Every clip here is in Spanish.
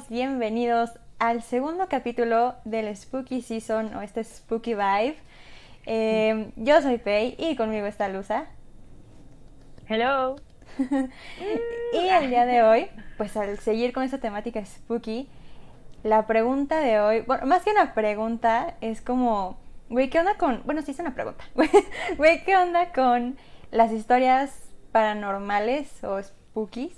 todos, bienvenidos al segundo capítulo del Spooky Season o este Spooky Vibe. Eh, yo soy Pei y conmigo está Luza. Hello. y el día de hoy, pues al seguir con esta temática spooky, la pregunta de hoy, bueno, más que una pregunta, es como, güey, ¿qué onda con, bueno, sí es una pregunta, güey, ¿qué onda con las historias paranormales o spookies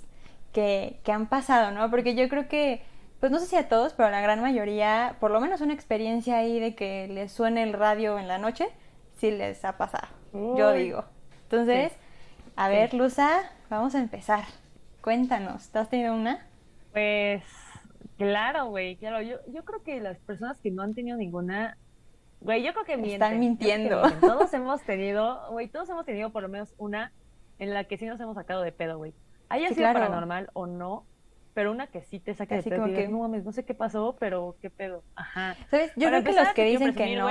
que, que han pasado, ¿no? Porque yo creo que, pues no sé si a todos, pero a la gran mayoría, por lo menos una experiencia ahí de que les suene el radio en la noche, sí les ha pasado, yo digo. Entonces, a ver, Luza, vamos a empezar. Cuéntanos, ¿te has tenido una? Pues, claro, güey, claro. Yo, yo creo que las personas que no han tenido ninguna, güey, yo creo que mienten. Están mintiendo. Todos hemos tenido, güey, todos hemos tenido por lo menos una en la que sí nos hemos sacado de pedo, güey. Haya sido paranormal o no, pero una que sí te saca de pedo. Como que... no no sé qué pasó, pero qué pedo. Ajá. ¿Sabes? Yo creo que los que dicen que no.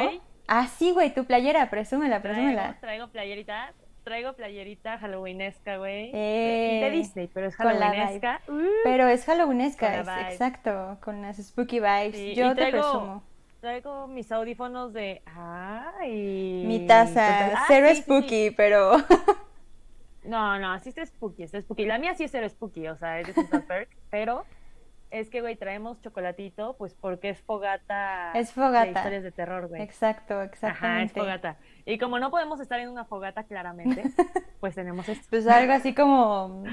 Ah, sí, güey, tu playera, presúmela, presúmela. Traigo, traigo playerita, traigo playerita halloweenesca, güey. Eh, de Disney, pero es halloweenesca. pero es halloweenesca, es, exacto, con las spooky vibes. Yo te presumo. Traigo mis audífonos de. ¡Ay! Mi taza. Ah, cero spooky, pero. no, no, sí está spooky, está spooky. La mía sí es cero spooky, o sea, es de Perk, pero es que, güey, traemos chocolatito, pues porque es fogata. Es fogata. De historias de terror, güey. Exacto, exactamente. Ajá, es fogata. Y como no podemos estar en una fogata claramente, pues tenemos esto. Pues algo así como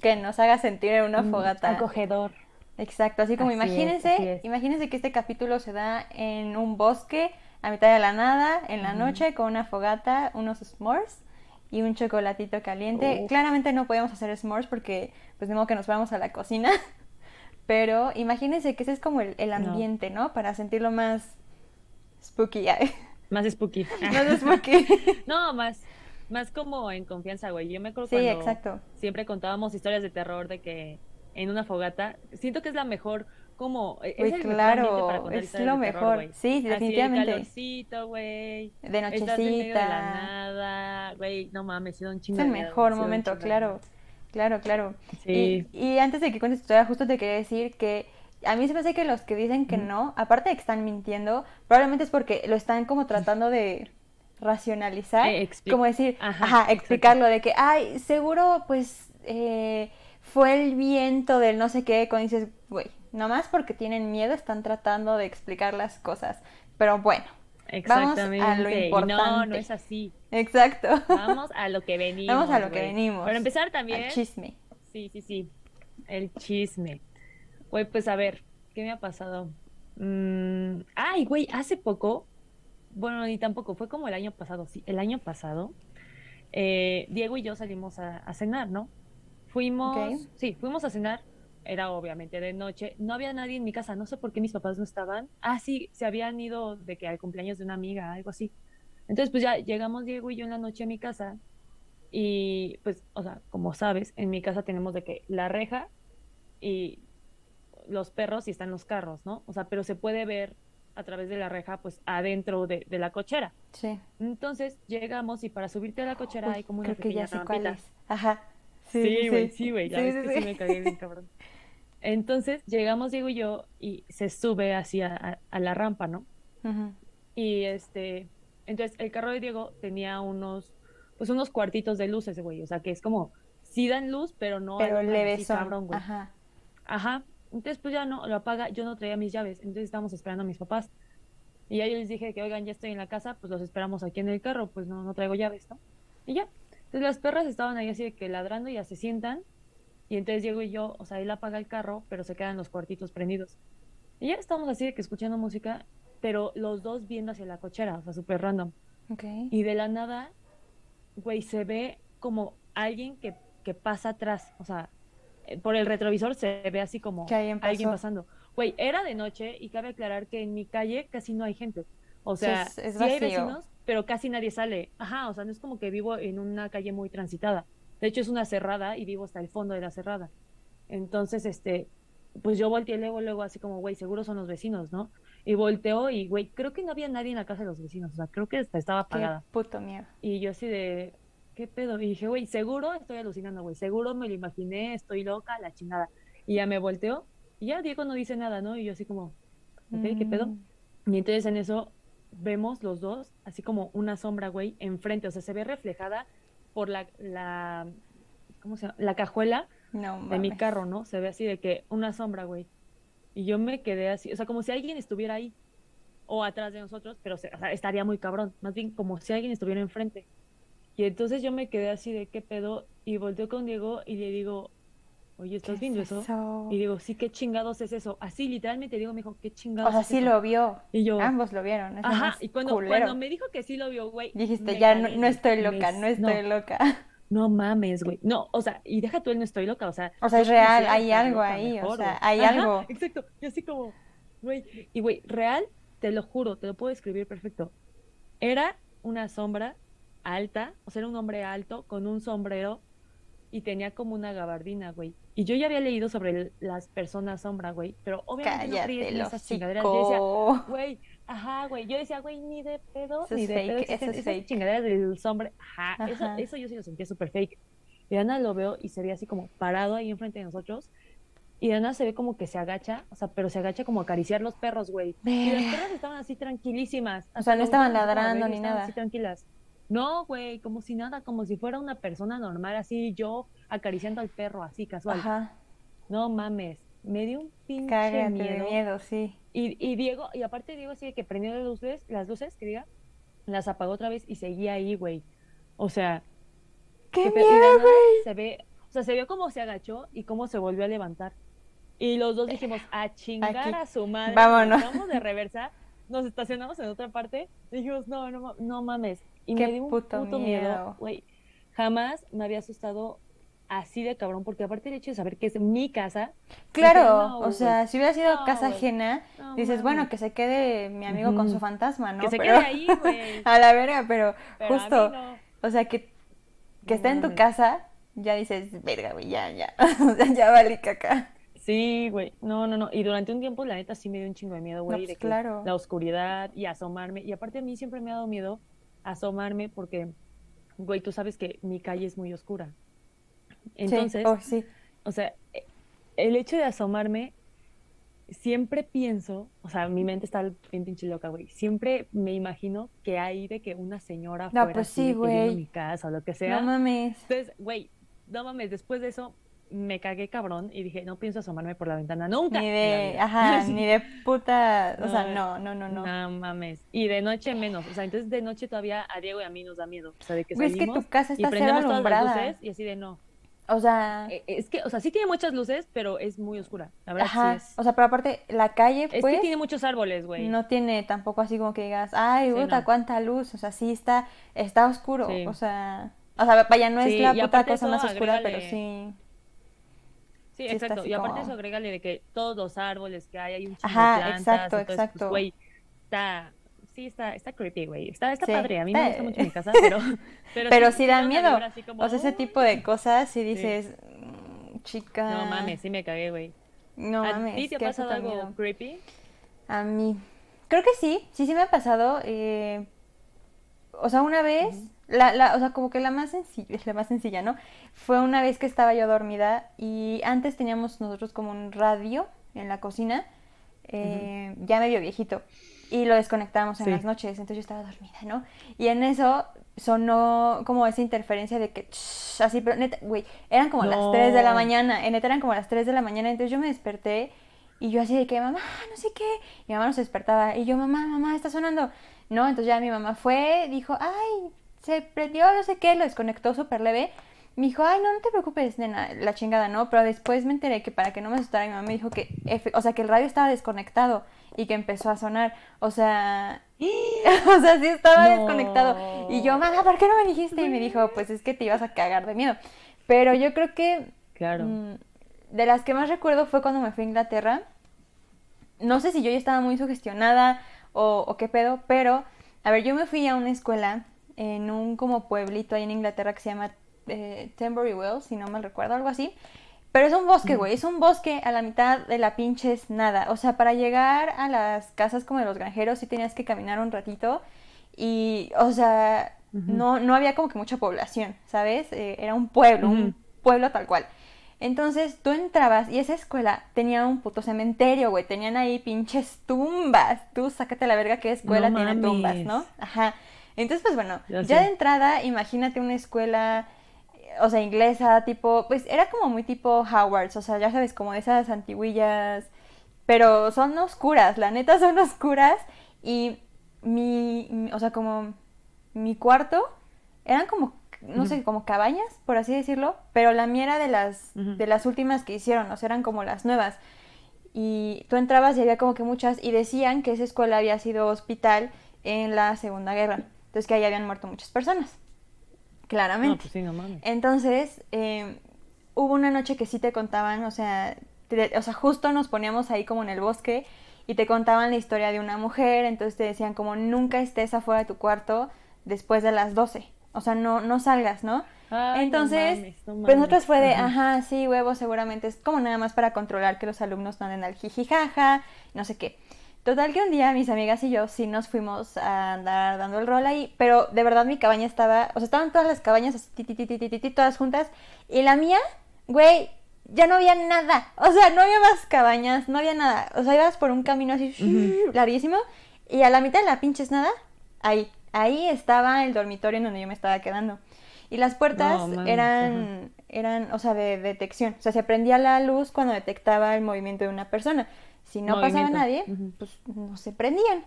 que nos haga sentir en una fogata. Acogedor. Exacto, así como imagínense, imagínense que este capítulo se da en un bosque a mitad de la nada, en la noche, con una fogata, unos s'mores y un chocolatito caliente. Claramente no podemos hacer s'mores porque pues de modo que nos vamos a la cocina. Pero imagínense que ese es como el, ambiente, ¿no? Para sentirlo más spooky. Más spooky. más spooky. no, más, más como en confianza, güey. Yo me acuerdo sí, exacto. siempre contábamos historias de terror de que en una fogata, siento que es la mejor como e, es claro, es lo mejor. sí, definitivamente. Así, güey. De nochecita. de la nada, güey, no mames, sido un chingo. Es el mejor momento, claro. Claro, claro. Sí. Y, antes de que cuentes tu historia, justo te quería decir que a mí se me hace que los que dicen que no, aparte de que están mintiendo, probablemente es porque lo están como tratando de racionalizar, eh, como decir, ajá, explicarlo de que, ay, seguro pues eh, fue el viento del no sé qué, cuando dices, güey, nomás porque tienen miedo están tratando de explicar las cosas, pero bueno, Exactamente. Vamos a lo importante. no, no es así. Exacto. Vamos a lo que venimos. Vamos a lo que venimos. Para empezar también. El chisme. Sí, sí, sí. El chisme. Güey, pues a ver, ¿qué me ha pasado? Mm, ay, güey, hace poco, bueno, ni tampoco, fue como el año pasado, sí, el año pasado, eh, Diego y yo salimos a, cenar, ¿no? Fuimos, sí, fuimos a cenar era obviamente de noche, no había nadie en mi casa, no sé por qué mis papás no estaban. Ah, sí, se habían ido de que al cumpleaños de una amiga, algo así. Entonces, pues ya llegamos Diego y yo en la noche a mi casa y pues, o sea, como sabes, en mi casa tenemos de que la reja y los perros y están los carros, ¿no? O sea, pero se puede ver a través de la reja, pues adentro de, la cochera. Sí. Entonces llegamos y para subirte a la cochera hay como una creo que ya sé cuál Ajá. Sí, güey, sí, güey, ya ves que sí me cagué bien cabrón. Entonces llegamos Diego y yo y se sube hacia a, la rampa, ¿no? Y este, entonces el carro de Diego tenía unos, pues unos cuartitos de luces, güey, o sea que es como, sí dan luz, pero no pero leve cabrón, güey. Ajá. Ajá. Entonces pues ya no, lo apaga, yo no traía mis llaves, entonces estábamos esperando a mis papás. Y ya yo les dije que, oigan, ya estoy en la casa, pues los esperamos aquí en el carro, pues no, no traigo llaves, ¿no? Y ya. Entonces las perras estaban ahí así de que ladrando y ya se sientan y entonces Diego y yo, o sea, él apaga el carro, pero se quedan los cuartitos prendidos. Y ya estamos así de que escuchando música, pero los dos viendo hacia la cochera, o sea, súper random. Okay. Y de la nada, güey, se ve como alguien que, que pasa atrás, o sea, eh, por el retrovisor se ve así como alguien, pasando. Güey, era de noche y cabe aclarar que en mi calle casi no hay gente. O sea, sí, hay vecinos, pero casi nadie sale. Ajá, o sea, no es como que vivo en una calle muy transitada. De hecho, es una cerrada y vivo hasta el fondo de la cerrada. Entonces, este, pues yo volteé luego, luego así como, güey, seguro son los vecinos, ¿no? Y volteó y, güey, creo que no había nadie en la casa de los vecinos, o sea, creo que estaba apagada. Qué puto miedo. Y yo así de, ¿qué pedo? Y dije, güey, seguro estoy alucinando, güey, seguro me lo imaginé, estoy loca, la chingada. Y ya me volteó Y ya Diego no dice nada, ¿no? Y yo así como, ok, ¿qué pedo? Mm. Y entonces en eso vemos los dos, así como una sombra, güey, enfrente. O sea, se ve reflejada por la, la ¿cómo se llama? La cajuela No, de mi carro, ¿no? Se ve así de que una sombra, güey. Y yo me quedé así, o sea, como si alguien estuviera ahí o atrás de nosotros, pero se- o sea, estaría muy cabrón. Más bien como si alguien estuviera enfrente. Y entonces yo me quedé así de qué pedo y volteo con Diego y le digo, oye, ¿estás ¿Qué viendo es eso? eso? Y digo, sí, ¿qué chingados es eso? Así, literalmente Diego me dijo, ¿qué O chingados sea, es sí eso? lo vio. Y yo, Ambos lo vieron. es ajá, y cuando, cuando me dijo que sí lo vio, güey. Dijiste, ya no, no estoy loca, no estoy loca. No mames, güey. No, o sea, y deja tú el no estoy loca, o sea. O sea, es real, hay algo loca ahí, o sea, hay Ajá, algo. Exacto, y así como, güey, y güey, real, te lo juro, te lo puedo describir perfecto. Era una sombra alta, o sea, era un hombre alto con un sombrero y tenía como una gabardina, güey. Y yo ya había leído sobre el- las personas sombra, güey, pero obviamente no creí en esas chingaderas. Yo decía. Güey, ajá, güey. Yo decía, güey, ni de pedo, Eso ni de fake, pedo. eso existen esas fake. chingaderas del sombre. Ajá, Eso, Ajá. eso yo sí lo sentía súper fake. Y Ana lo veo y se ve así como parado ahí enfrente de nosotros. Y Ana se ve como que se agacha, o sea, pero se agacha como a acariciar los perros, güey. Y las perras estaban así tranquilísimas. O sea, no estaban ladrando ni estaban nada. Así tranquilas. No, güey, como si nada, como si fuera una persona normal, así yo acariciando al perro, así casual. Ajá, No mames, me dio un pinche miedo. de miedo, sí. Y, y Diego, y aparte Diego así que prendió las luces, las luces, que diga, las apagó otra vez y seguía ahí, güey. O sea, ¡Qué miedo, güey! se ve, o sea, se vio cómo se agachó y cómo se volvió a levantar. Y los dos dijimos, a chingar Aquí. a su madre. Vámonos. Nos vamos de reversa, nos estacionamos en otra parte, y dijimos, no, no, no mames. Y Qué me dio un puto puto, miedo. güey. Jamás me había asustado así de cabrón, porque aparte el hecho de saber que es mi casa. Claro, no, o sea, si hubiera sido No, casa ajena, No dices, bueno, que se quede mi amigo con su fantasma, ¿no? Que se Pero- quede ahí, güey. a la verga, pero, justo, o sea, que, que está en tu casa, ya dices, verga, güey, ya, ya, o sea, ya valí caca. Sí, güey. No, no, no. Y durante un tiempo, la neta, sí me dio un chingo de miedo, güey. pues, claro. La oscuridad y asomarme. Y aparte, a mí siempre me ha dado miedo asomarme porque, güey, tú sabes que mi calle es muy oscura. Entonces, sí, oh, sí. o sea, e- el hecho de asomarme, siempre pienso, o sea, mi mente está bien pinche loca, güey. Siempre me imagino que hay de que una señora No, afuera pues sí, mi casa o lo que sea. No mames. Entonces, güey, no mames, después de eso me cagué cabrón y dije, no pienso asomarme por la ventana nunca. Ni de, ajá, ni de puta, o sea, No, no, no, no, no. Mames. Y de noche menos. O sea, entonces de noche todavía a Diego y a mí nos da miedo. O sea, de que Güey, es que salimos tu casa y está cero prendemos todas las luces y así de no. O sea, Eh, Es que, o sea, sí tiene muchas luces, pero es muy oscura. La verdad ajá, sí es. o sea, pero aparte, la calle, Es pues, que tiene muchos árboles, güey. no tiene tampoco así como que digas, ay, Sí, puta, no. cuánta luz, o sea, sí está, está oscuro, Sí. o sea, o sea, vaya, no es Sí, la y puta cosa más oscura, pero sí, Sí, sí está exacto. Y aparte como- eso agrégale de que todos los árboles que hay, hay un chingo Ajá, de plantas. exacto, entonces, exacto. Pues, güey, está... Sí, está, está creepy, güey. Está, está Sí, padre. A mí me gusta mucho mi casa, pero... Pero, pero sí da miedo, como, o sea, ese tipo de cosas, sí dices, "Mm, chica, No mames, sí me cagué, güey. no ¿A mames, ti te ha pasado algo miedo". creepy? A mí. Creo que sí, sí, sí me ha pasado. eh, o sea, una vez, la, la, o sea, como que la más sencilla, la más sencilla, ¿no? Fue una vez que estaba yo dormida y antes teníamos nosotros como un radio en la cocina, eh, ya medio viejito, y lo desconectábamos en Sí. las noches, entonces yo estaba dormida, ¿no? Y en eso sonó como esa interferencia de que, "Shh", así, pero neta, güey, eran como las 3 de la mañana, en neta eran como las 3 de la mañana, entonces yo me desperté y yo así de que, mamá, no sé qué. Mi mamá no se despertaba. Y yo, mamá, mamá, está sonando. No, entonces ya mi mamá fue, dijo, ay, se prendió, no sé qué, lo desconectó súper leve. Me dijo, ay, no, no te preocupes, nena, la chingada, ¿no? Pero después me enteré que para que no me asustara, mi mamá me dijo que, o sea, que el radio estaba desconectado y que empezó a sonar. O sea, o sea, sí estaba No. desconectado. Y yo, mamá, ¿por qué no me dijiste? Y me dijo, pues es que te ibas a cagar de miedo. Pero yo creo que Claro. Mm, de las que más recuerdo fue cuando me fui a Inglaterra. No sé si yo ya estaba muy sugestionada o, o qué pedo, pero a ver, yo me fui a una escuela en un como pueblito ahí en Inglaterra que se llama eh, Wells, si no mal recuerdo, algo así. Pero es un bosque, güey, es un bosque a la mitad de la pinches nada. O sea, para llegar a las casas como de los granjeros sí tenías que caminar un ratito. Y, o sea, no, no había como que mucha población, ¿sabes? Eh, era un pueblo, un pueblo tal cual. Entonces tú entrabas y esa escuela tenía un puto cementerio, güey. Tenían ahí pinches tumbas. Tú sácate la verga qué escuela No tiene tumbas. ¿no? Ajá. Entonces, pues bueno, Ya de entrada, imagínate una escuela, eh, o sea, inglesa, tipo, pues era como muy tipo Howard's, o sea, ya sabes, como de esas antiguillas, pero son oscuras, la neta son oscuras. Y mi, o sea, como mi cuarto eran como, no sé, como cabañas, por así decirlo, pero la mía era de las, de las últimas que hicieron, o sea, eran como las nuevas. Y tú entrabas y había como que muchas, y decían que esa escuela había sido hospital en la Segunda Guerra, entonces que ahí habían muerto muchas personas, No, claramente. pues sí, no mames. Entonces, eh, hubo una noche que sí te contaban, o sea, te- o sea, justo nos poníamos ahí como en el bosque y te contaban la historia de una mujer, entonces te decían como nunca estés afuera de tu cuarto después de las 12, o sea, no, no salgas, ¿no? Ay, no entonces, mames, no pues nosotros mames. fue de, Ajá. ajá, sí, huevo, seguramente es como nada más para controlar que los alumnos no anden al jijijaja, no sé qué. Total que un día mis amigas y yo sí nos fuimos a andar dando el rol ahí, pero de verdad mi cabaña estaba, o sea, estaban todas las cabañas así, ti, ti, ti, todas juntas, y la mía, güey, ya no había nada, o sea, no había más cabañas, no había nada, o sea, ibas por un camino así larguísimo, y a la mitad de la pinches nada, ahí, ahí estaba el dormitorio en donde yo me estaba quedando. Y las puertas No, eran, eran, o sea, de detección. O sea, se prendía la luz cuando detectaba el movimiento de una persona. Si no pasaba nadie, pues no se prendían.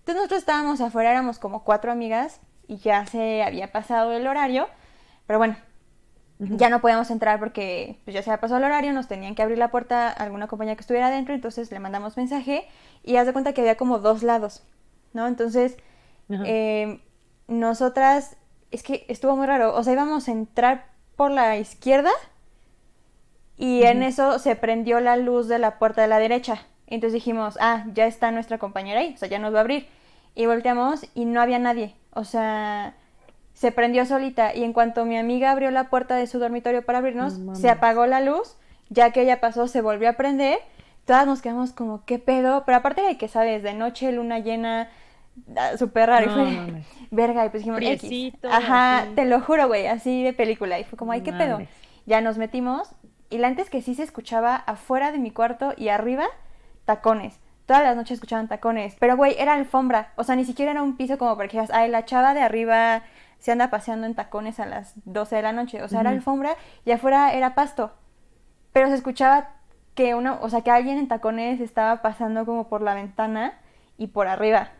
Entonces nosotros estábamos afuera, éramos como cuatro amigas y ya se había pasado el horario. Pero bueno, ya no podíamos entrar porque pues, ya se había pasado el horario, nos tenían que abrir la puerta a alguna compañía que estuviera adentro, entonces le mandamos mensaje y haz de cuenta que había como dos lados, ¿no? Entonces, eh, nosotras, es que estuvo muy raro, o sea, íbamos a entrar por la izquierda y en eso se prendió la luz de la puerta de la derecha. Entonces dijimos, ah, ya está nuestra compañera ahí, o sea, ya nos va a abrir. Y volteamos y no había nadie, o sea, se prendió solita y en cuanto mi amiga abrió la puerta de su dormitorio para abrirnos, No se apagó la luz, ya que ella pasó, se volvió a prender, todas nos quedamos como, ¿qué pedo? Pero aparte de que, ¿sabes? De noche, luna llena, ah, súper raro, No, y fue, mames. verga, y pues dijimos, X. Friecito, Ajá, así. te lo juro, güey, así de película, y fue como, ay, ¿qué pedo? Mames. Ya nos metimos, y la antes que sí se escuchaba afuera de mi cuarto y arriba, tacones. Todas las noches escuchaban tacones, pero güey, era alfombra, o sea, ni siquiera era un piso como para que dijeras, ay, la chava de arriba se anda paseando en tacones a las 12 de la noche, o sea, era alfombra y afuera era pasto, pero se escuchaba que uno, o sea, que alguien en tacones estaba pasando como por la ventana y por arriba,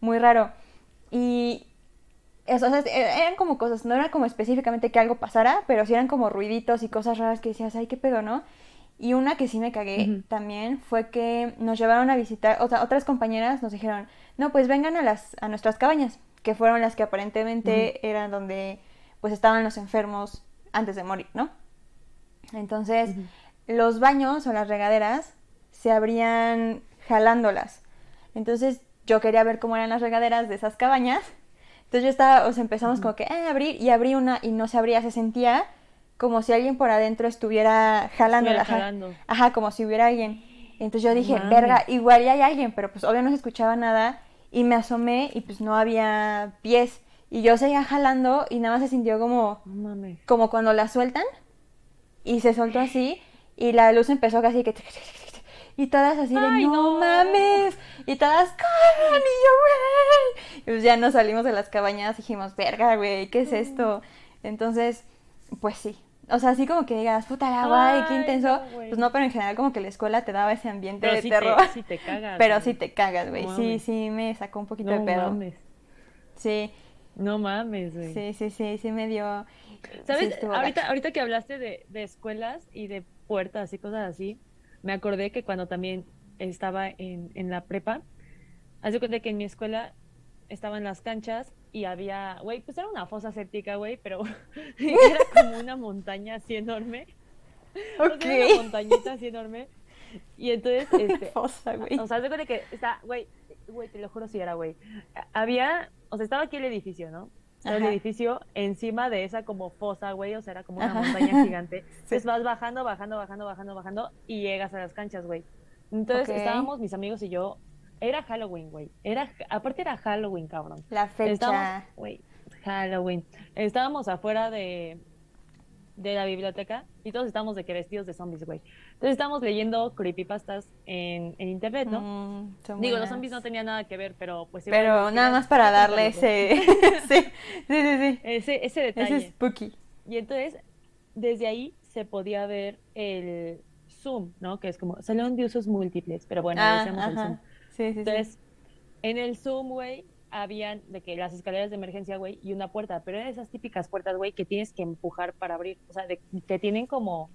muy raro. Y eso, o sea, e- eran como cosas, no era como específicamente que algo pasara, pero sí eran como ruiditos y cosas raras que decías, ay, qué pedo, ¿no? Y una que sí me cagué también fue que nos llevaron a visitar, o sea, otras compañeras nos dijeron, no, pues vengan a las a nuestras cabañas, que fueron las que aparentemente eran donde pues estaban los enfermos antes de morir, ¿no? Entonces, los baños o las regaderas se abrían jalándolas. Entonces, yo quería ver cómo eran las regaderas de esas cabañas. Entonces yo estaba, o sea, empezamos como que, eh, abrir, y abrí una y no se abría, se sentía como si alguien por adentro estuviera jalándola. Jalando. Ajá, como si hubiera alguien. Entonces yo dije, verga, igual ya hay alguien, pero pues obvio no se escuchaba nada. Y me asomé y pues no había pies. Y yo seguía jalando y nada más se sintió como, mames. como cuando la sueltan. Y se soltó así. Y la luz empezó casi que... Y todas así de, Ay, no, no. mames. Y todas, corran. Y yo, güey. Y pues ya nos salimos de las cabañas y dijimos, verga, güey, ¿qué es esto? Entonces, pues sí. O sea, así como que digas, puta la guay, qué intenso. no, pues no, pero en general como que la escuela te daba ese ambiente Pero de sí terror. te, sí te cagas. pero güey. sí te cagas, güey. No sí, mames. sí, me sacó un poquito No de pedo. mames. Sí, No mames, güey. sí, sí, sí, sí me dio... ¿Sabes? ahorita, ahorita que hablaste de, de escuelas y de puertas y cosas así, me acordé que cuando también estaba en, en la prepa, hace cuenta que en mi escuela estaban las canchas y había, güey, pues era una fosa séptica, güey, pero era como una montaña así enorme. O sea, una montañita así enorme. Y entonces, este, Fosa, güey. o sea, de cuenta que está, güey, güey, te lo juro si era, güey. Había, o sea, estaba aquí el edificio, ¿no? Estaba el Ajá. edificio encima de esa como fosa, güey, o sea, era como una Ajá. montaña gigante. Entonces vas bajando, bajando, bajando, bajando, bajando y llegas a las canchas, güey. Entonces Ok. estábamos mis amigos y yo, era Halloween, güey. Era, aparte era Halloween, cabrón. La fecha. Güey, Halloween. Estábamos afuera de, de la biblioteca y todos estábamos de que vestidos de zombies, güey. Entonces estábamos leyendo creepypastas en, en internet, ¿no? Mm, Digo, los zombies no tenían nada que ver, pero pues... Pero igual, nada era- más para darle ese. sí, sí, sí, sí. Ese, ese detalle. Ese spooky. Y entonces, desde ahí se podía ver el Zoom, ¿no? Que es como salón de usos múltiples, pero bueno, Ah, decíamos el Zoom. Sí, sí, sí. Entonces, en el Zoom, güey, habían de que las escaleras de emergencia, güey, y una puerta, pero eran esas típicas puertas, güey, que tienes que empujar para abrir, o sea, de- que tienen como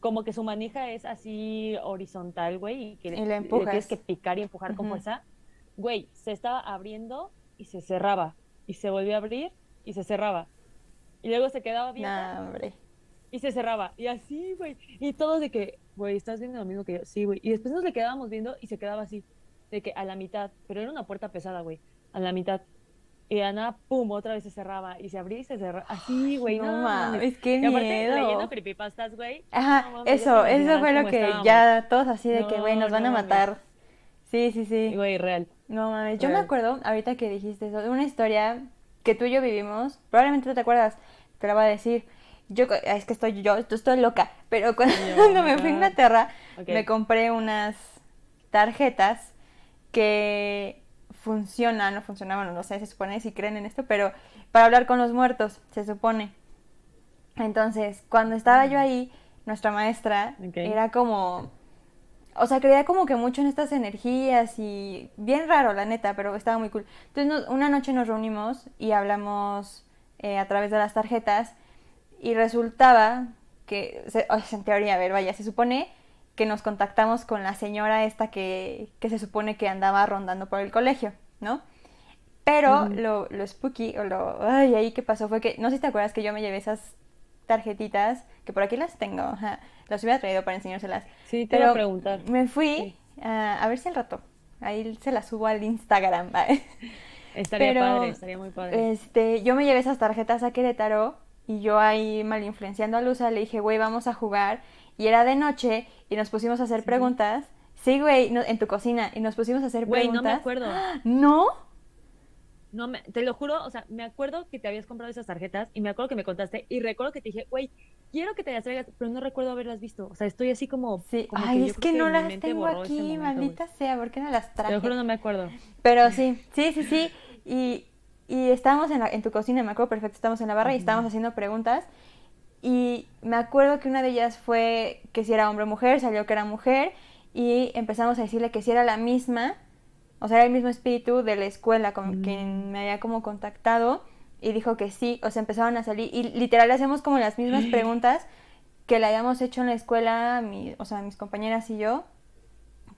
como que su manija es así horizontal, güey, y que Y le- tienes que picar y empujar con Ujú. fuerza. Güey, se estaba abriendo y se cerraba, y se volvió a abrir y se cerraba. Y luego se quedaba abierta Nah, y se cerraba. Y así, güey. Y todos de que, güey, ¿estás viendo lo mismo que yo? Sí, güey. Y después nos le quedábamos viendo y se quedaba así, de que a la mitad, pero era una puerta pesada, güey, a la mitad. Y de nada, pum, otra vez se cerraba. Y se abría y se cerraba. Así, güey. No, No, mames, Y aparte, miedo. leyendo creepypastas, güey. Ajá, no mames, eso, eso fue lo que estábamos. ya todos así de que, güey, No, nos van no a mames. matar. Sí, sí, sí. Güey, real. No mames, yo me acuerdo, ahorita que dijiste eso, de una historia que tú y yo vivimos, probablemente tú te acuerdas, te la voy a decir. Yo, es que estoy yo, estoy loca, pero cuando, Yo, cuando me fui a. Inglaterra, me compré unas tarjetas que funcionan, no funcionaban, no sé, se supone si creen en esto, pero para hablar con los muertos, se supone. Entonces, cuando estaba yo ahí, nuestra maestra era como, o sea, creía como que mucho en estas energías y bien raro, la neta, pero estaba muy cool. Entonces, una noche nos reunimos y hablamos eh, a través de las tarjetas y resultaba que, se- o sea, en teoría, a ver, vaya, se supone que nos contactamos con la señora esta que, que se supone que andaba rondando por el colegio, ¿no? Pero lo, lo spooky, o lo, ay, ahí qué pasó fue que, no sé si te acuerdas que yo me llevé esas tarjetitas, que por aquí las tengo, ajá, las hubiera traído para enseñárselas. Sí, te Pero iba a preguntar. me fui, Sí. a ver si al rato, ahí se las subo al Instagram, ¿vale? Estaría Pero, padre, estaría muy padre. Este, yo me llevé esas tarjetas a Querétaro y yo ahí mal influenciando a Luza le dije, güey, vamos a jugar. Y era de noche y nos pusimos a hacer Sí. preguntas. Sí, güey, no- en tu cocina y nos pusimos a hacer Güey, no preguntas. me acuerdo. ¿No? No, me, te lo juro, o sea, me acuerdo que te habías comprado esas tarjetas y me acuerdo que me contaste y recuerdo que te dije, güey, quiero que te las traigas, pero no recuerdo haberlas visto. O sea, estoy así como. Sí. como Ay, es que no las tengo aquí, momento, maldita sea, ¿por qué no las Te traje? lo juro, no me acuerdo. Pero sí, sí, sí, sí. Y, y estábamos en, la- en tu cocina, me acuerdo perfecto, estábamos en la barra y estábamos haciendo preguntas. Y me acuerdo que una de ellas fue que si era hombre o mujer, salió que era mujer. Y empezamos a decirle que si era la misma, o sea, era el mismo espíritu de la escuela con Mm. quien me había como contactado. Y dijo que sí, o sea, empezaron a salir. Y literal hacemos como las mismas preguntas que le habíamos hecho en la escuela, mi- o sea, mis compañeras y yo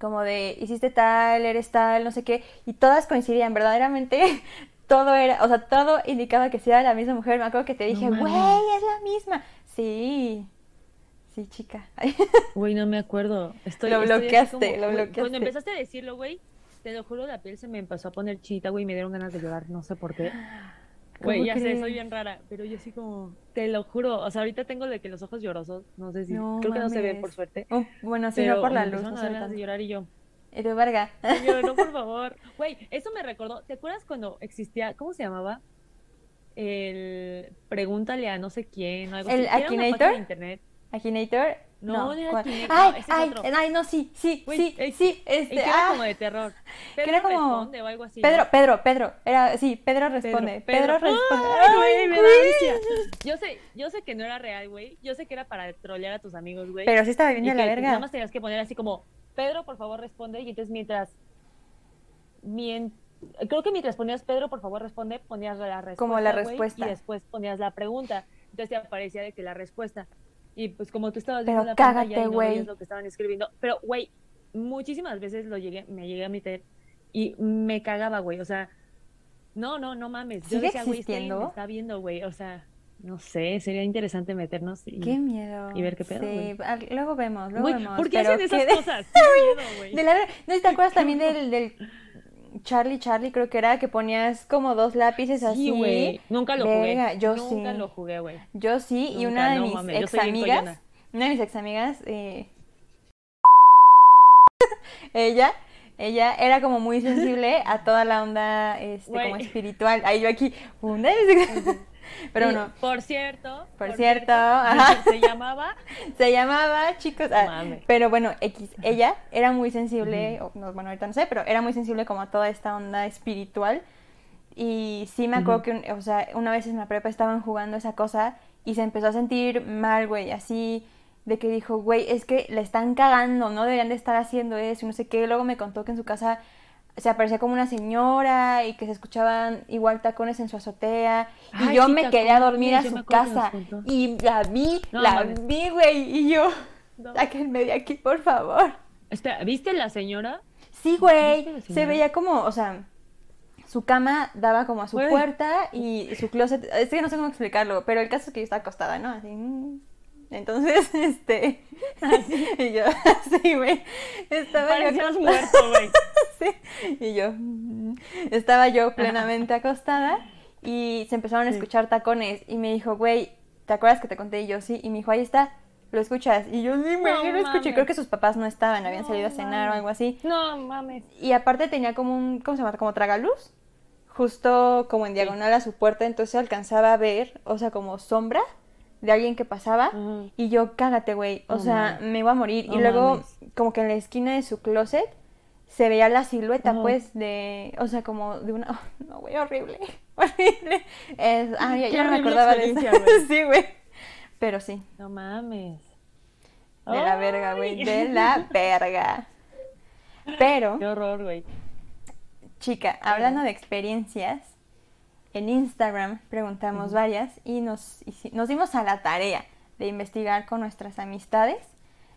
como de hiciste tal, eres tal, no sé qué, y todas coincidían, verdaderamente todo era, o sea, todo indicaba que sí era la misma mujer. Me acuerdo que te dije, güey, es la misma. Sí, sí, chica. Güey, no me acuerdo. Estoy, Lo estoy bloqueaste, como- lo bloqueaste. Cuando empezaste a decirlo, güey, te lo juro, la piel se me empezó a poner chita, güey, y me dieron ganas de llorar, no sé por qué. Güey, ¿Cómo ya sé, soy bien rara, pero yo sí como, te lo juro, o sea, ahorita tengo de que los ojos llorosos, no sé si, No creo que no se ven por suerte, Un- bueno, sí, pero no por la me luz, empezaron no ganas de llorar y yo, Y tú, verga. Señor, no, por favor. Güey, eso me recordó. ¿Te acuerdas cuando existía, ¿cómo se llamaba? El pregúntale a no sé quién o algo ¿El así. Akinator? de internet. Akinator. No, No, era. Akinator, Ay, no, ese es ay, otro. ay, no, sí, sí, sí, sí, este, era ah, como de terror. Pedro era como- responde o algo así. Pedro, ¿no? Pedro, Pedro, era, sí, Pedro responde, Pedro, responde. Ay, güey, me da. Yo sé, yo sé que no era real, güey. Yo sé que era para trolear a tus amigos, güey. Pero sí estaba bien de la que verga. Nada más tenías que poner así como, Pedro, por favor, responde. Y entonces mientras. mien- creo que mientras ponías Pedro, por favor, responde, ponías la respuesta. Como la respuesta. y después ponías la pregunta. Entonces te aparecía de que la respuesta. Y pues como tú estabas Pero viendo la cágate, pantalla y no veías lo que estaban escribiendo. Pero, güey, muchísimas veces lo llegué, me llegué a meter y me cagaba, güey. O sea, no, no, no mames. Yo ¿Sigue decía, güey, está viendo, güey. O sea, no sé, sería interesante meternos y... Qué miedo. y ver qué pedo, Sí, luego vemos, luego vemos. ¿por qué pero hacen esas cosas? Qué miedo, de la ¿No te acuerdas también del, del Charlie Charlie, creo que era, que ponías como dos lápices así? Sí, güey. Nunca lo jugué. Yo Nunca sí. lo jugué, güey. Yo sí, y una de no mis mames, yo ex amigas, una de mis ex amigas, eh, ella, ella era como muy sensible a toda la onda este, como espiritual. Ahí yo aquí, una de mis Pero Y, no. Por cierto. Por cierto, ajá. Se llamaba. Se llamaba, chicos. ah, pero bueno, X, ella era muy sensible, o no, bueno, ahorita no sé, pero era muy sensible como a toda esta onda espiritual. Y sí me acuerdo que, o sea, una vez en la prepa estaban jugando esa cosa y se empezó a sentir mal, güey, así de que dijo, güey, es que le están cagando, no deberían de estar haciendo eso, y no sé qué. Luego me contó que en su casa se aparecía como una señora y que se escuchaban igual tacones en su azotea. Y yo sí, me quedé a dormir a su casa y la vi, No, la vi, güey, y yo, No. sáquenme de aquí, por favor. Espera, ¿viste la señora? Sí, güey, ¿Viste la se veía como, o sea, su cama daba como a su Güey. puerta y su closet, es que no sé cómo explicarlo, pero el caso es que yo estaba acostada, ¿no? Así, mm. Entonces, este, y yo, sí, güey, estaba yo Parecías acostada. muerto, güey. Sí, y yo, mm, estaba yo plenamente acostada y se empezaron a Sí. escuchar tacones y me dijo, güey, ¿te acuerdas que te conté? Y yo, sí, y me dijo, ahí está, ¿lo escuchas? Y yo, sí, güey, No yo lo escuché, creo que sus papás no estaban, habían No salido a cenar o mames. algo así. No mames. Y aparte tenía como un, ¿cómo se llama? Como tragaluz, justo como en diagonal a su puerta, entonces alcanzaba a ver, o sea, como sombra de alguien que pasaba. Y yo, cágate, güey, o sea, me iba a morir. Y luego, mames. como que en la esquina de su closet, se veía la silueta, pues, de, o sea, como de una, no, güey, horrible, horrible. Es, ay, ya, no me acordaba de eso. sí, güey. Pero sí, No mames. de la verga, güey, de la verga. Pero... Qué horror, güey. Chica, hablando de experiencias, en Instagram preguntamos varias y nos, nos dimos a la tarea de investigar con nuestras amistades.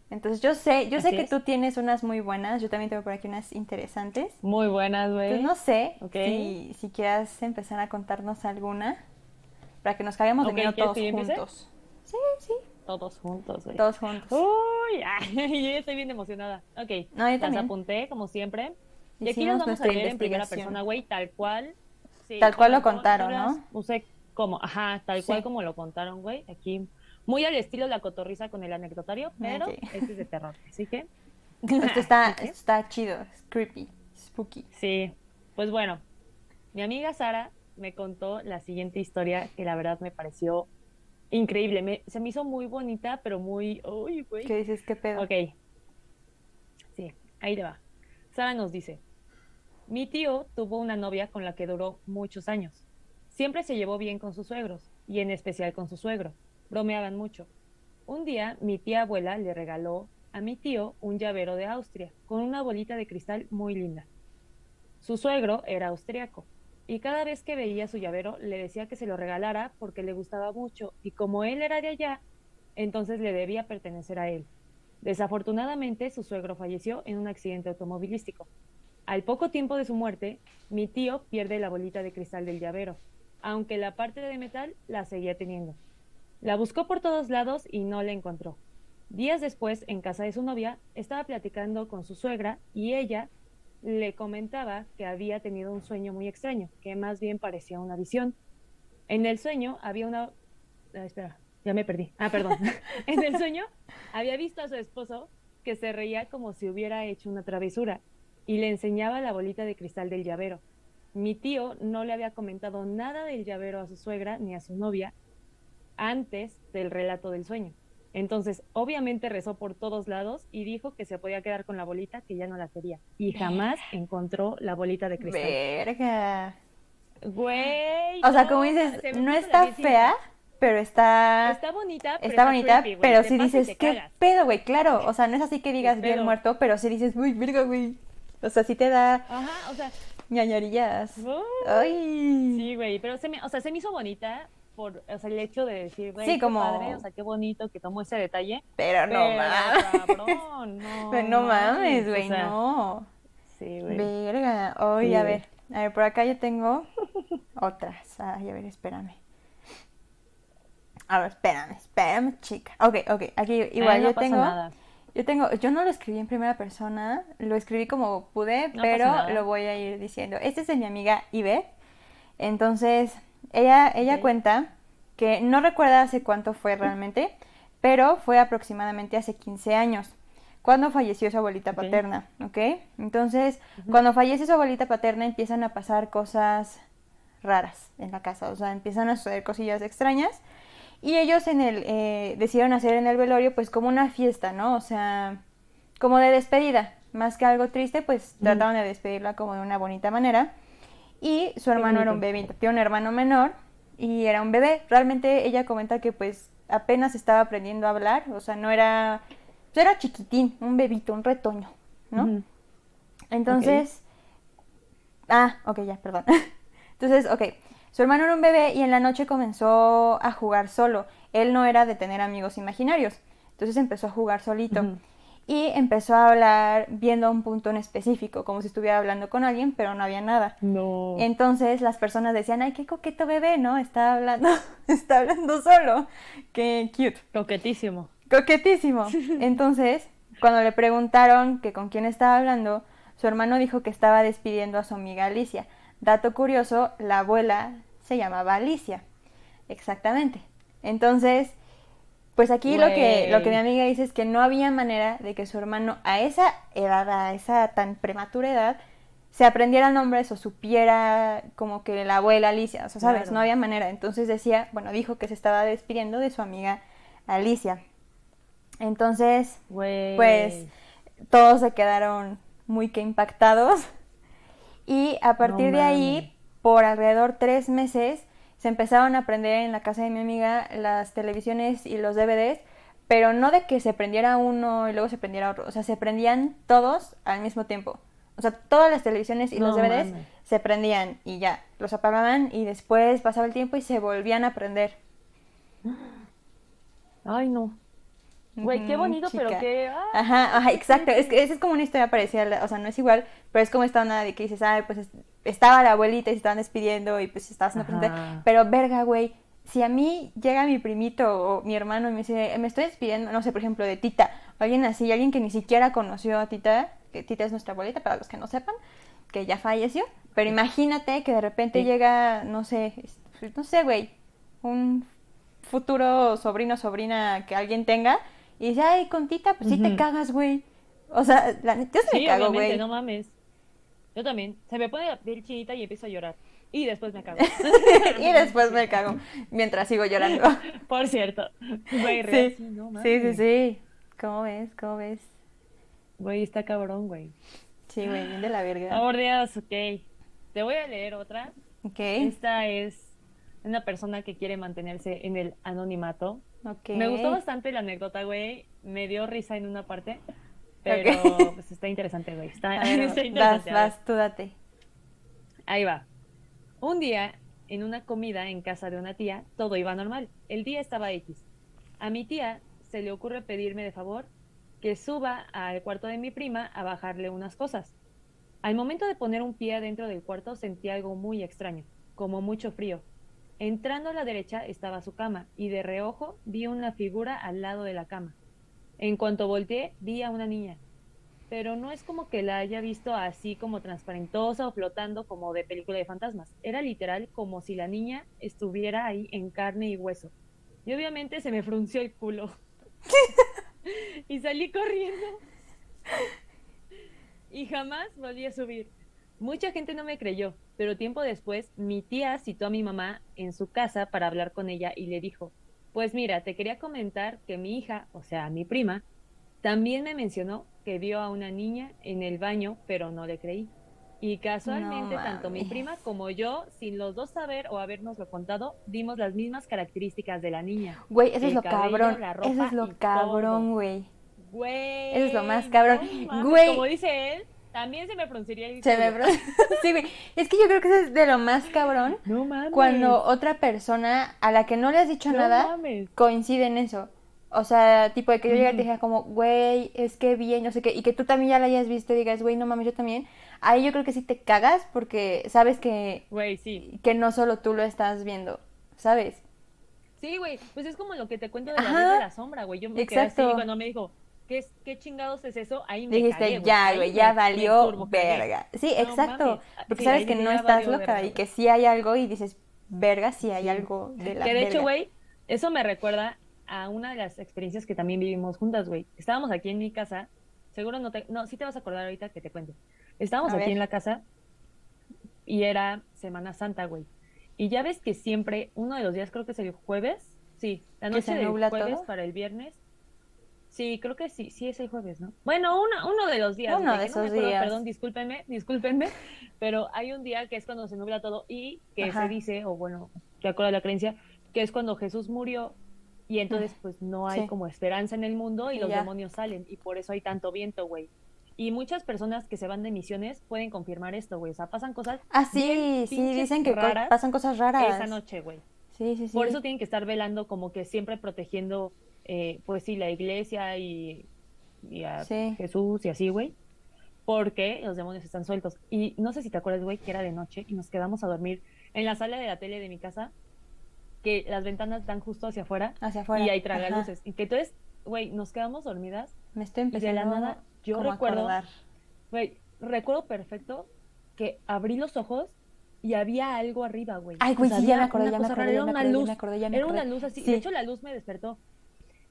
Entonces yo sé, yo sé Así que es. tú tienes unas muy buenas, yo también tengo por aquí unas interesantes. Muy buenas, güey. No sé Ok. si, si quieras empezar a contarnos alguna para que nos caigamos de miedo ¿quieres todos empiece? juntos. Sí, sí, Todos juntos, güey. todos juntos. Uy, ay, yo ya estoy bien emocionada. Ok, No, yo las también. apunté como siempre. Y aquí Hicimos las vamos a leer en primera persona, güey, tal cual. Sí, Tal cual lo contaron, ¿no? Puse como, ajá, tal cual Sí. como lo contaron, güey. Aquí, muy al estilo la cotorriza con el anecdotario, pero este es de terror. Así que, Esto está, está chido, es creepy, spooky. Sí, pues bueno, mi amiga Sara me contó la siguiente historia que la verdad me pareció increíble. Me- se me hizo muy bonita, pero muy. Uy, güey. ¿Qué dices? ¿Qué pedo? Ok. Sí, ahí te va. Sara nos dice, mi tío tuvo una novia con la que duró muchos años. Siempre se llevó bien con sus suegros, y en especial con su suegro. Bromeaban mucho. Un día mi tía abuela le regaló a mi tío un llavero de Austria, con una bolita de cristal muy linda. Su suegro era austriaco, y cada vez que veía su llavero le decía que se lo regalara porque le gustaba mucho, y como él era de allá, entonces le debía pertenecer a él. Desafortunadamente, su suegro falleció en un accidente automovilístico. Al poco tiempo de su muerte, mi tío pierde la bolita de cristal del llavero, aunque la parte de metal la seguía teniendo. La buscó por todos lados y no la encontró. Días después, en casa de su novia, estaba platicando con su suegra y ella le comentaba que había tenido un sueño muy extraño, que más bien parecía una visión. En el sueño había una... ah, espera, ya me perdí. Ah, perdón. en el sueño había visto a su esposo que se reía como si hubiera hecho una travesura y le enseñaba la bolita de cristal del llavero. Mi tío no le había comentado nada del llavero a su suegra ni a su novia antes del relato del sueño. Entonces, obviamente rezó por todos lados y dijo que se podía quedar con la bolita, que ya no la quería. Y jamás encontró la bolita de cristal. Verga. Güey. O sea, no, como dices, se no está fea, pero está... Está bonita, pero Está bonita, creepy, pero Te sí dices, ¿qué cagas. pedo, güey? Claro, o sea, no es así que digas bien muerto, pero sí dices, uy, verga, güey. O sea, sí te da Ajá, o sea, ñañarillas. uh, Ay. sí, güey, pero se me, o sea, se me hizo bonita por, o sea, el hecho de decir, güey, Sí, qué como- padre, o sea, qué bonito que tomó ese detalle. Pero no mames. cabrón, no, Pero no mames, o güey, sea, no. Sí, güey. Verga. Oye, Sí, a ver. A ver, por acá yo tengo otras. Ay, a ver, espérame. A ver, espérame, espérame, chica. Ok, ok, aquí igual Ay, no yo pasa tengo. nada. Yo tengo, yo no lo escribí en primera persona, lo escribí como pude, No pero lo voy a ir diciendo. Este es de mi amiga Ibe. Entonces, ella, ella cuenta que no recuerda hace cuánto fue realmente, pero fue aproximadamente hace 15 años, cuando falleció su abuelita paterna, ¿ok? Entonces, cuando fallece su abuelita paterna empiezan a pasar cosas raras en la casa, o sea, empiezan a suceder cosillas extrañas. Y ellos en el, eh, decidieron hacer en el velorio pues como una fiesta, ¿no? O sea, como de despedida, más que algo triste, pues trataron de despedirla como de una bonita manera. Y su hermano era un bebé, tiene un hermano menor y era un bebé. Realmente ella comenta que pues apenas estaba aprendiendo a hablar, o sea, no era, era chiquitín, un bebito, un retoño, ¿no? Entonces, ah, ok, ya, perdón. Entonces, ok, su hermano era un bebé y en la noche comenzó a jugar solo. Él no era de tener amigos imaginarios, entonces empezó a jugar solito. Y empezó a hablar viendo un punto en específico, como si estuviera hablando con alguien, pero no había nada. No. Entonces las personas decían, ay, qué coqueto bebé, ¿no? Está hablando, está hablando solo. Qué cute. Coquetísimo. Coquetísimo. Entonces, cuando le preguntaron que con quién estaba hablando, su hermano dijo que estaba despidiendo a su amiga Alicia. Dato curioso, la abuela se llamaba Alicia. Exactamente. Entonces, pues aquí lo que, lo que mi amiga dice es que no había manera de que su hermano a esa edad, a esa tan prematura edad, se aprendiera nombres o supiera como que la abuela Alicia, o sea, ¿sabes? No había manera. Entonces decía, bueno, dijo que se estaba despidiendo de su amiga Alicia. Entonces, pues todos se quedaron muy que impactados. Y a partir de ahí, por alrededor tres meses, se empezaron a prender en la casa de mi amiga las televisiones y los DVDs, pero no de que se prendiera uno y luego se prendiera otro, o sea, se prendían todos al mismo tiempo. O sea, todas las televisiones y los DVDs se prendían y ya, los apagaban y después pasaba el tiempo y se volvían a prender. Ay, no. Güey, qué bonito, pero qué... Ah, ajá, ajá, exacto. Es que esa es como una historia parecida, o sea, no es igual, pero es como esta onda de que dices, ay, pues estaba la abuelita y se estaban despidiendo y pues estaba haciendo presente. Pero verga, güey, si a mí llega mi primito o mi hermano y me dice, me estoy despidiendo, no sé, por ejemplo, de Tita, o alguien así, alguien que ni siquiera conoció a Tita, que Tita es nuestra abuelita, para los que no sepan, que ya falleció, pero imagínate que de repente llega, no sé, no sé, güey, un futuro sobrino o sobrina que alguien tenga y dice, ay, con Tita, pues sí te cagas, güey. O sea, la, yo se me cago, güey. no mames. Yo también. Se me pone la piel chinita y empiezo a llorar. Y después me cago. y después me cago. Mientras sigo llorando. Por cierto. Güey, sí. sí, sí, sí. ¿Cómo ves? ¿Cómo ves? Güey, está cabrón, güey. Sí, güey, bien de la verga. Amor Dios, ok. Te voy a leer otra. Ok. Esta es una persona que quiere mantenerse en el anonimato. Me gustó bastante la anécdota, güey. Me dio risa en una parte. Pero pues está interesante, güey. Está, interesante. Vas, vas, tú date. Ahí va. Un día, en una comida en casa de una tía, todo iba normal. El día estaba X. A mi tía se le ocurre pedirme de favor que suba al cuarto de mi prima a bajarle unas cosas. Al momento de poner un pie adentro del cuarto sentí algo muy extraño, como mucho frío. Entrando a la derecha estaba su cama y de reojo vi una figura al lado de la cama. En cuanto volteé vi a una niña, pero no es como que la haya visto así como transparentosa o flotando como de película de fantasmas. Era literal como si la niña estuviera ahí en carne y hueso. Y obviamente se me frunció el culo. y salí corriendo. y jamás volví a subir. Mucha gente no me creyó, pero tiempo después mi tía citó a mi mamá en su casa para hablar con ella y le dijo, pues mira, te quería comentar que mi hija, o sea, mi prima, también me mencionó que vio a una niña en el baño, pero no le creí. Y casualmente, tanto mi prima como yo, sin los dos saber o habernoslo contado, dimos las mismas características de la niña. Güey, eso es lo cabrón. Eso es lo cabrón, güey. Güey. Eso es lo más cabrón. güey. Como dice él, también se me pronunciaría el Se me Sí, güey. Es que yo creo que eso es de lo más cabrón. No mames. Cuando otra persona a la que no le has dicho nada coincide en eso. O sea, tipo de que yo llegue y te diga como, güey, es que bien, no sé qué, y que tú también ya la hayas visto y digas, güey, no mames, yo también. Ahí yo creo que sí te cagas porque sabes que. Güey, sí. Que no solo tú lo estás viendo, ¿sabes? Sí, güey. Pues es como lo que te cuento de la luz de la sombra, güey. Yo me Exacto. quedé así cuando me dijo, ¿Qué, ¿Qué chingados es eso? Ahí me Dijiste, ya, güey, ya valió verga. Sí, exacto. Porque sabes que no estás loca y que sí hay algo y dices, verga, sí hay algo de la Que de hecho, güey, eso me recuerda a una de las experiencias que también vivimos juntas, güey. Estábamos aquí en mi casa, seguro no te... No, sí te vas a acordar ahorita que te cuente. Estábamos aquí en la casa y era Semana Santa, güey. Y ya ves que siempre, uno de los días, creo que es el jueves, sí, la ¿Que noche del jueves todo? para el viernes. Sí, creo que sí, sí es el jueves, ¿no? Bueno, uno, uno de los días. Uno de que no me esos acuerdo, días. Perdón, discúlpenme, discúlpenme, pero hay un día que es cuando se nubla todo y que Ajá. se dice, o bueno, de acuerdo a la creencia, que es cuando Jesús murió y entonces pues no hay Sí. como esperanza en el mundo y Y los ya. demonios salen y por eso hay tanto viento, güey. Y muchas personas que se van de misiones pueden confirmar esto, güey. O sea, pasan cosas Ah, sí, sí, dicen que co- pasan cosas raras. esa noche, güey. Sí, sí, sí. Por eso tienen que estar velando como que siempre protegiendo, eh, pues sí, la iglesia y, y a Sí. Jesús y así, güey. Porque los demonios están sueltos. Y no sé si te acuerdas, güey, que era de noche y nos quedamos a dormir en la sala de la tele de mi casa, que las ventanas dan justo hacia afuera Hacia afuera. y hay tragaluces. Y que entonces, güey, nos quedamos dormidas Me estoy y de empezando la nada yo recuerdo, güey, recuerdo perfecto que abrí los ojos y había algo arriba, güey. Ay, O güey, sea, sí, ya me acordé, ya me acordé, ya era me acordé, ya acordé, Era una luz así, Sí. de hecho la luz me despertó.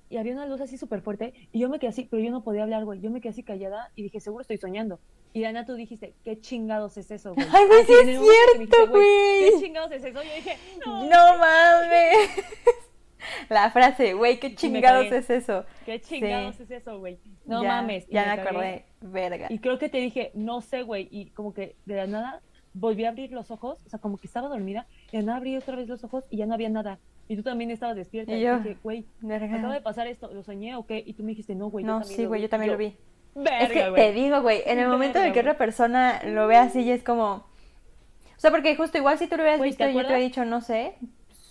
Y había una luz así súper fuerte y yo me quedé así, pero yo no podía hablar, güey. Yo me quedé así callada y dije, seguro estoy soñando. Y Dana, tú dijiste, ¿qué chingados es eso, güey? Ay, güey, sí es cierto, güey. ¿Qué chingados es eso? Yo dije, no, No mames. La frase, güey, qué chingados es eso. ¿qué chingados Sí. es eso, güey? No Ya, mames. Y Ya me acordé, verga. Y creo que te dije, no sé, güey. Y como que de la nada volví a abrir los ojos, o sea, como que estaba dormida, y de nada abrí otra vez los ojos y ya no había nada. Y tú también estabas despierta. Y Y yo, dije, güey, Verga. acaba de pasar esto, ¿lo soñé o qué? Y tú me dijiste, no, güey, yo No, también sí, lo güey, vi". yo también Y lo vi. Verga, Es que güey. te digo, güey, en el momento en el que Verga, otra persona lo ve así, ya es como. O sea, porque justo igual si tú lo hubieras Güey, visto ¿te y yo te hubiera dicho, no sé,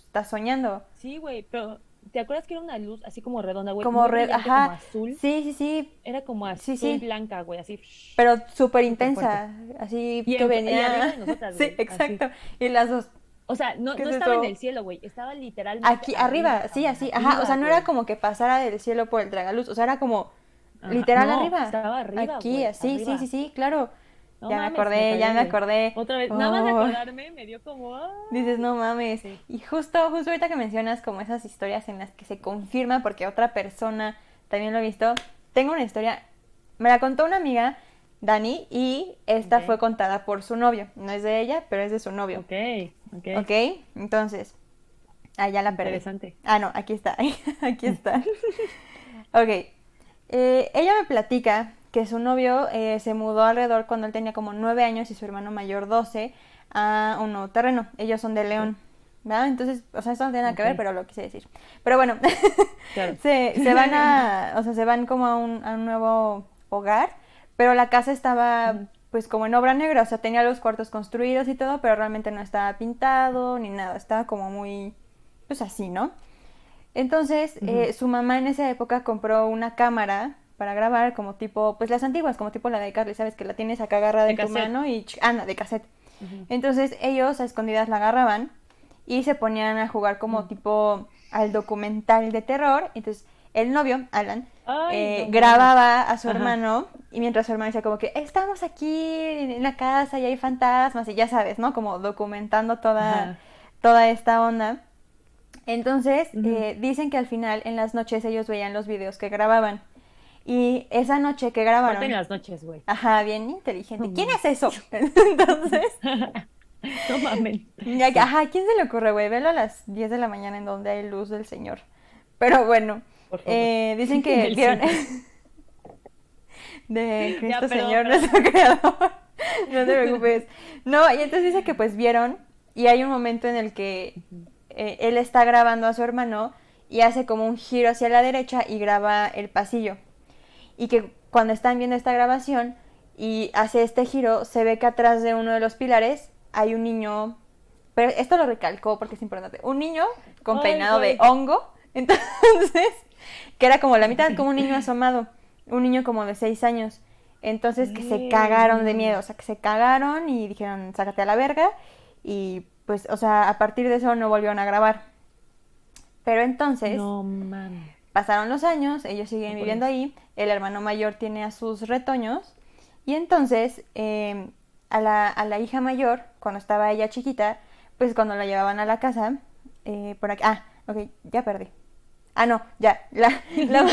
estás soñando. Sí, güey, pero ¿te acuerdas que era una luz así como redonda, güey? Como red, ajá. Como azul. Sí, sí, sí, Era como azul Sí, sí. blanca, güey, así. pero súper intensa. Así Y que en- y venía. de nosotras, sí, güey, así. exacto. Y las dos. O sea, no, ¿Qué no es estaba eso? en el cielo, güey, estaba literalmente Aquí arriba, sí, así. Ajá, o sea, no era como que pasara del cielo por el tragaluz, o sea, era como Ajá, literal no, arriba. estaba arriba, Aquí, güey, así, arriba. sí, sí, sí, claro. No ya me mames, acordé, cagué, ya me acordé. Otra vez, nada más de Oh. acordarme me dio como. ah. Dices, no mames. Sí. Y justo, justo ahorita que mencionas como esas historias en las que se confirma porque otra persona también lo ha visto, tengo una historia, me la contó una amiga, Dani, y esta Ok. fue contada por su novio. No es de ella, pero es de su novio. Ok, ok. ¿Ok? Entonces, ah, ya la perdí. Interesante. Ah, no, aquí está, aquí está. Ok, eh, ella me platica que su novio eh, se mudó alrededor cuando él tenía como 9 años y su hermano mayor 12 a un nuevo terreno. Ellos son de León, ¿verdad? Entonces, o sea, esto no tiene nada que ver, pero lo quise decir. Pero bueno, Claro. se, se van a, o sea, se van como a un, a un nuevo hogar, pero la casa estaba pues como en obra negra, o sea, tenía los cuartos construidos y todo, pero realmente no estaba pintado ni nada, estaba como muy, pues así, ¿no? Entonces, eh, su mamá en esa época compró una cámara para grabar como tipo, pues las antiguas, como tipo la de Carly, ¿sabes? Que la tienes acá agarrada De en tu mano y, ch- ah, de cassette. Entonces ellos a escondidas la agarraban y se ponían a jugar como tipo al documental de terror. Entonces el novio, Alan, Ay, eh, no grababa a su Ajá. hermano y mientras su hermano decía como que estamos aquí en la casa y hay fantasmas y ya sabes, ¿no? Como documentando toda, Ajá. toda esta onda. Entonces eh, dicen que al final en las noches ellos veían los videos que grababan. Y esa noche que grabaron... En las noches, güey. Ajá, bien inteligente. ¿Quién es eso? Entonces, no mames. ajá, ¿quién se le ocurre, güey? Velo a las 10 de la mañana en donde hay luz del Señor. Pero bueno, Por favor. eh, dicen que vieron. de Cristo perdón, Señor, nuestro creador. No te preocupes. No, y entonces dice que pues vieron y hay un momento en el que eh, él está grabando a su hermano y hace como un giro hacia la derecha y graba el pasillo. Y que cuando están viendo esta grabación y hace este giro, se ve que atrás de uno de los pilares hay un niño, pero esto lo recalcó porque es importante, un niño con Ay, peinado de hongo, entonces, que era como la mitad, como un niño asomado, un niño como de seis años. Entonces que se cagaron de miedo, o sea, que se cagaron y dijeron, sácate a la verga. Y pues, o sea, a partir de eso no volvieron a grabar. Pero entonces, No pasaron los años, ellos siguen No viviendo ahí, el hermano mayor tiene a sus retoños. Y entonces, eh, a, la, a la hija mayor, cuando estaba ella chiquita, pues cuando la llevaban a la casa, eh, por aquí, ah, ok, ya perdí. Ah, no, ya, la, la,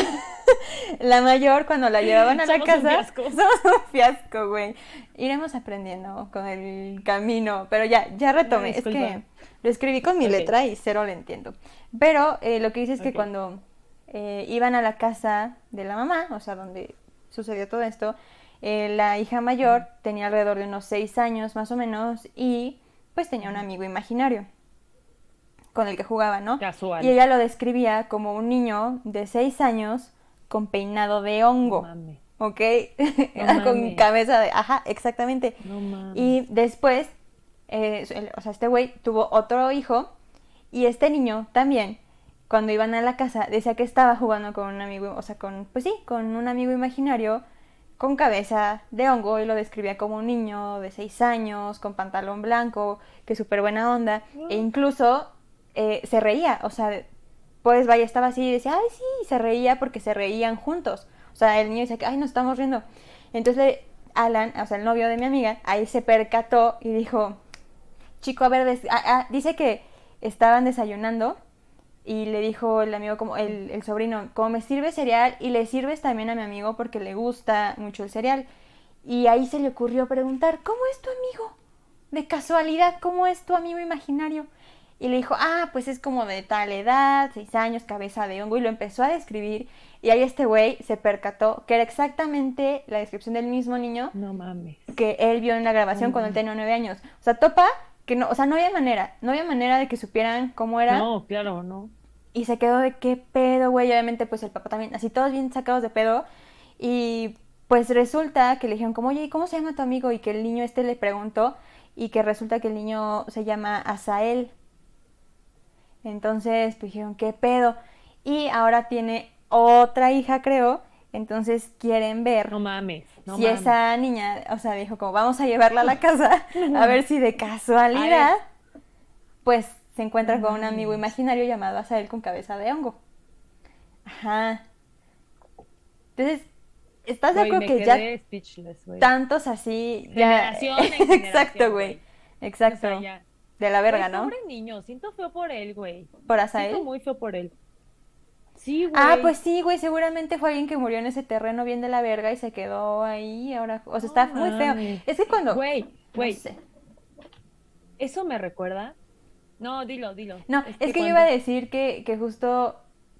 la mayor, cuando la llevaban a la Somos un casa, fiasco. somos un fiasco, güey. Iremos aprendiendo con el camino, pero ya, ya retomé. Es que lo escribí con mi letra y cero lo entiendo. Pero eh, lo que dice es que cuando eh, iban a la casa de la mamá, o sea, donde sucedió todo esto, eh, la hija mayor tenía alrededor de unos seis años más o menos y pues tenía un amigo imaginario con el que jugaba, ¿no? Casual. Y ella lo describía como un niño de seis años con peinado de No hongo, mames. ¿ok? No con mames. cabeza de... Ajá, exactamente. No mames. Y después, eh, el- o sea, este güey tuvo otro hijo y este niño también, cuando iban a la casa, decía que estaba jugando con un amigo, o sea, con, pues sí, con un amigo imaginario con cabeza de hongo y lo describía como un niño de seis años, con pantalón blanco, que súper buena onda, e incluso eh, se reía, o sea, pues vaya, estaba así y decía, ay, sí, se reía porque se reían juntos. O sea, el niño decía ay, nos estamos riendo. Entonces, Alan, o sea, el novio de mi amiga, ahí se percató y dijo, chico, a ver, ah, ah, dice que estaban desayunando y le dijo el amigo, como el, el sobrino, como me sirve cereal y le sirves también a mi amigo porque le gusta mucho el cereal. Y ahí se le ocurrió preguntar, ¿cómo es tu amigo? De casualidad, ¿cómo es tu amigo imaginario? Y le dijo, ah, pues es como de tal edad, seis años, cabeza de hongo, y lo empezó a describir. Y ahí este güey se percató que era exactamente la descripción del mismo niño No mames. que él vio en la grabación cuando él tenía nueve años. O sea, topa que no, o sea, no había manera, no había manera de que supieran cómo era. No, claro, no. Y se quedó de qué pedo, güey. Obviamente, pues el papá también, así todos bien sacados de pedo. Y pues resulta que le dijeron como, oye, ¿y cómo se llama tu amigo? Y que el niño este le preguntó y que resulta que el niño se llama Asael. Entonces, pues dijeron, ¿qué pedo? Y ahora tiene otra hija, creo. Entonces quieren ver No mames. No si mames. esa niña, o sea, dijo como vamos a llevarla a la casa a ver si de casualidad, pues se encuentra con un amigo imaginario llamado Asael con cabeza de hongo. Ajá. Entonces, ¿estás de acuerdo que ya tantos así, ya... Generación en generación, Exacto, güey. güey. Exacto. O sea, ya. De la verga, ¿no? Pobre niño, siento feo por él, güey. Por Siento Asael. muy feo por él. Sí, güey. Ah, pues sí, güey, seguramente fue alguien que murió en ese terreno bien de la verga y se quedó ahí, ahora, o sea, está muy feo. Es que cuando... Güey, no güey, sé. eso me recuerda. No, dilo, dilo. No, es, que, yo cuando- iba a decir que, que justo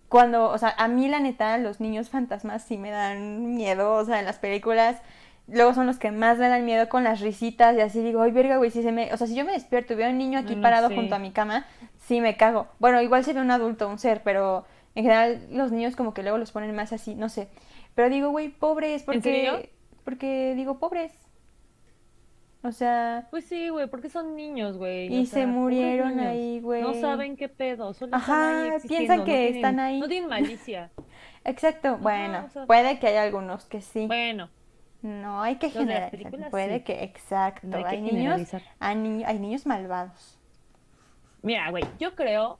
cuando, o sea, a mí la neta, los niños fantasmas sí me dan miedo, o sea, en las películas, luego son los que más me dan miedo con las risitas y así digo, ay, verga, güey, si se me, o sea, si yo me despierto y veo a un niño aquí No, no parado sé. junto a mi cama, sí me cago. Bueno, igual se ve un adulto, un ser, pero en general los niños como que luego los ponen más así, no sé. Pero digo, güey, pobres, porque, serio? porque digo, pobres. O sea, Pues sí, güey, porque son niños, güey. Y o se sea, murieron ahí, güey. No saben qué pedo, solo Ajá, están ahí piensan que no tienen- están ahí. No tienen malicia. exacto, bueno, o sea- puede que haya algunos que sí. Bueno, No, hay que generalizar. Puede sí. que, exacto. No hay que niños, generalizar. hay, ni- hay niños malvados. mira, güey, yo creo,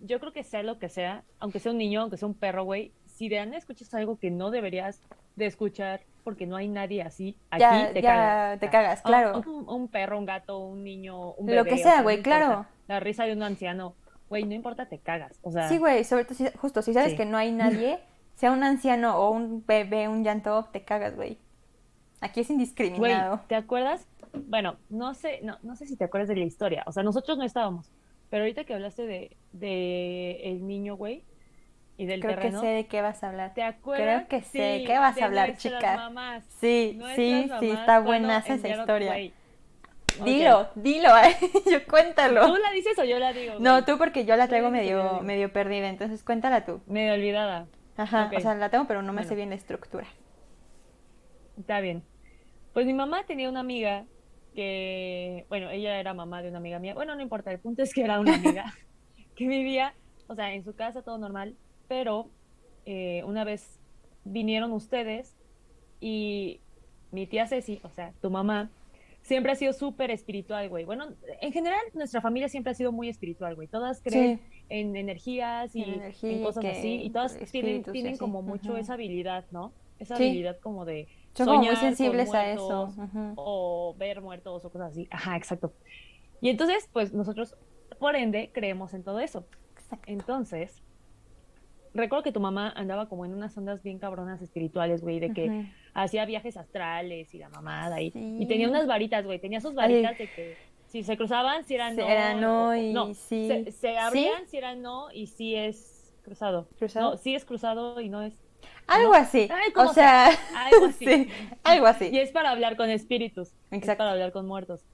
yo creo que sea lo que sea, aunque sea un niño, aunque sea un perro, güey, si de Ana escuchas algo que no deberías de escuchar porque no hay nadie así, aquí Ya- te ya cagas. te cagas, O- claro. Un, perro, un gato, un niño, un Lo bebé, que o sea, no güey, importa. claro. La risa de un anciano, güey, no importa, te cagas. O sea, Sí, güey, sobre todo si, justo si sabes Sí. que no hay nadie, sea un anciano o un bebé, un llanto, te cagas, güey. Aquí es Güey, indiscriminado. ¿te acuerdas? Bueno, no sé, no, no sé si te acuerdas de la historia. O sea, nosotros no estábamos. Pero ahorita que hablaste de, de el niño, güey, y del Creo que sé de qué vas a hablar. ¿te acuerdas? Creo que sé de Sí, qué vas a hablar, chica. mamás. Sí, Nuestras sí, sí, está buenaza esa enviaron- historia. güey. Dilo, dilo, yo cuéntalo. ¿Tú la dices o yo la digo? No, tú porque yo la traigo medio, medio perdida, entonces cuéntala tú. Medio olvidada. Ajá, o sea, la tengo, pero no me Bueno. sé bien la estructura. Está bien. Pues mi mamá tenía una amiga que, bueno, ella era mamá de una amiga mía. Bueno, no importa, el punto es que era una amiga que vivía, o sea, en su casa todo normal, pero eh, una vez vinieron ustedes y mi tía Ceci, o sea, tu mamá, siempre ha sido súper espiritual, güey. Bueno, en general nuestra familia siempre ha sido muy espiritual, güey. Todas creen en energías y En energía cosas así, y todas tienen, espíritus tienen como mucho esa habilidad, ¿no? Esa Sí. habilidad como de Son como muy con sensibles a eso. o ver muertos o cosas así. Ajá, exacto. Y entonces, pues nosotros, por ende, creemos en todo eso. Exacto. Entonces, recuerdo que tu mamá andaba como en unas ondas bien cabronas espirituales, güey, de que hacía viajes astrales y la mamada y, Sí. y tenía unas varitas, güey, tenía sus varitas de que si se cruzaban, si eran Si no, era no y no, sí. se, se ¿Sí? abrían si eran no y si es cruzado. ¿Cruzado? No, sí es cruzado y no es. Algo ¿no? así. Ay, O como sea, Algo así. sí, algo Y así. es para hablar con espíritus. Es Exacto. para hablar con muertos.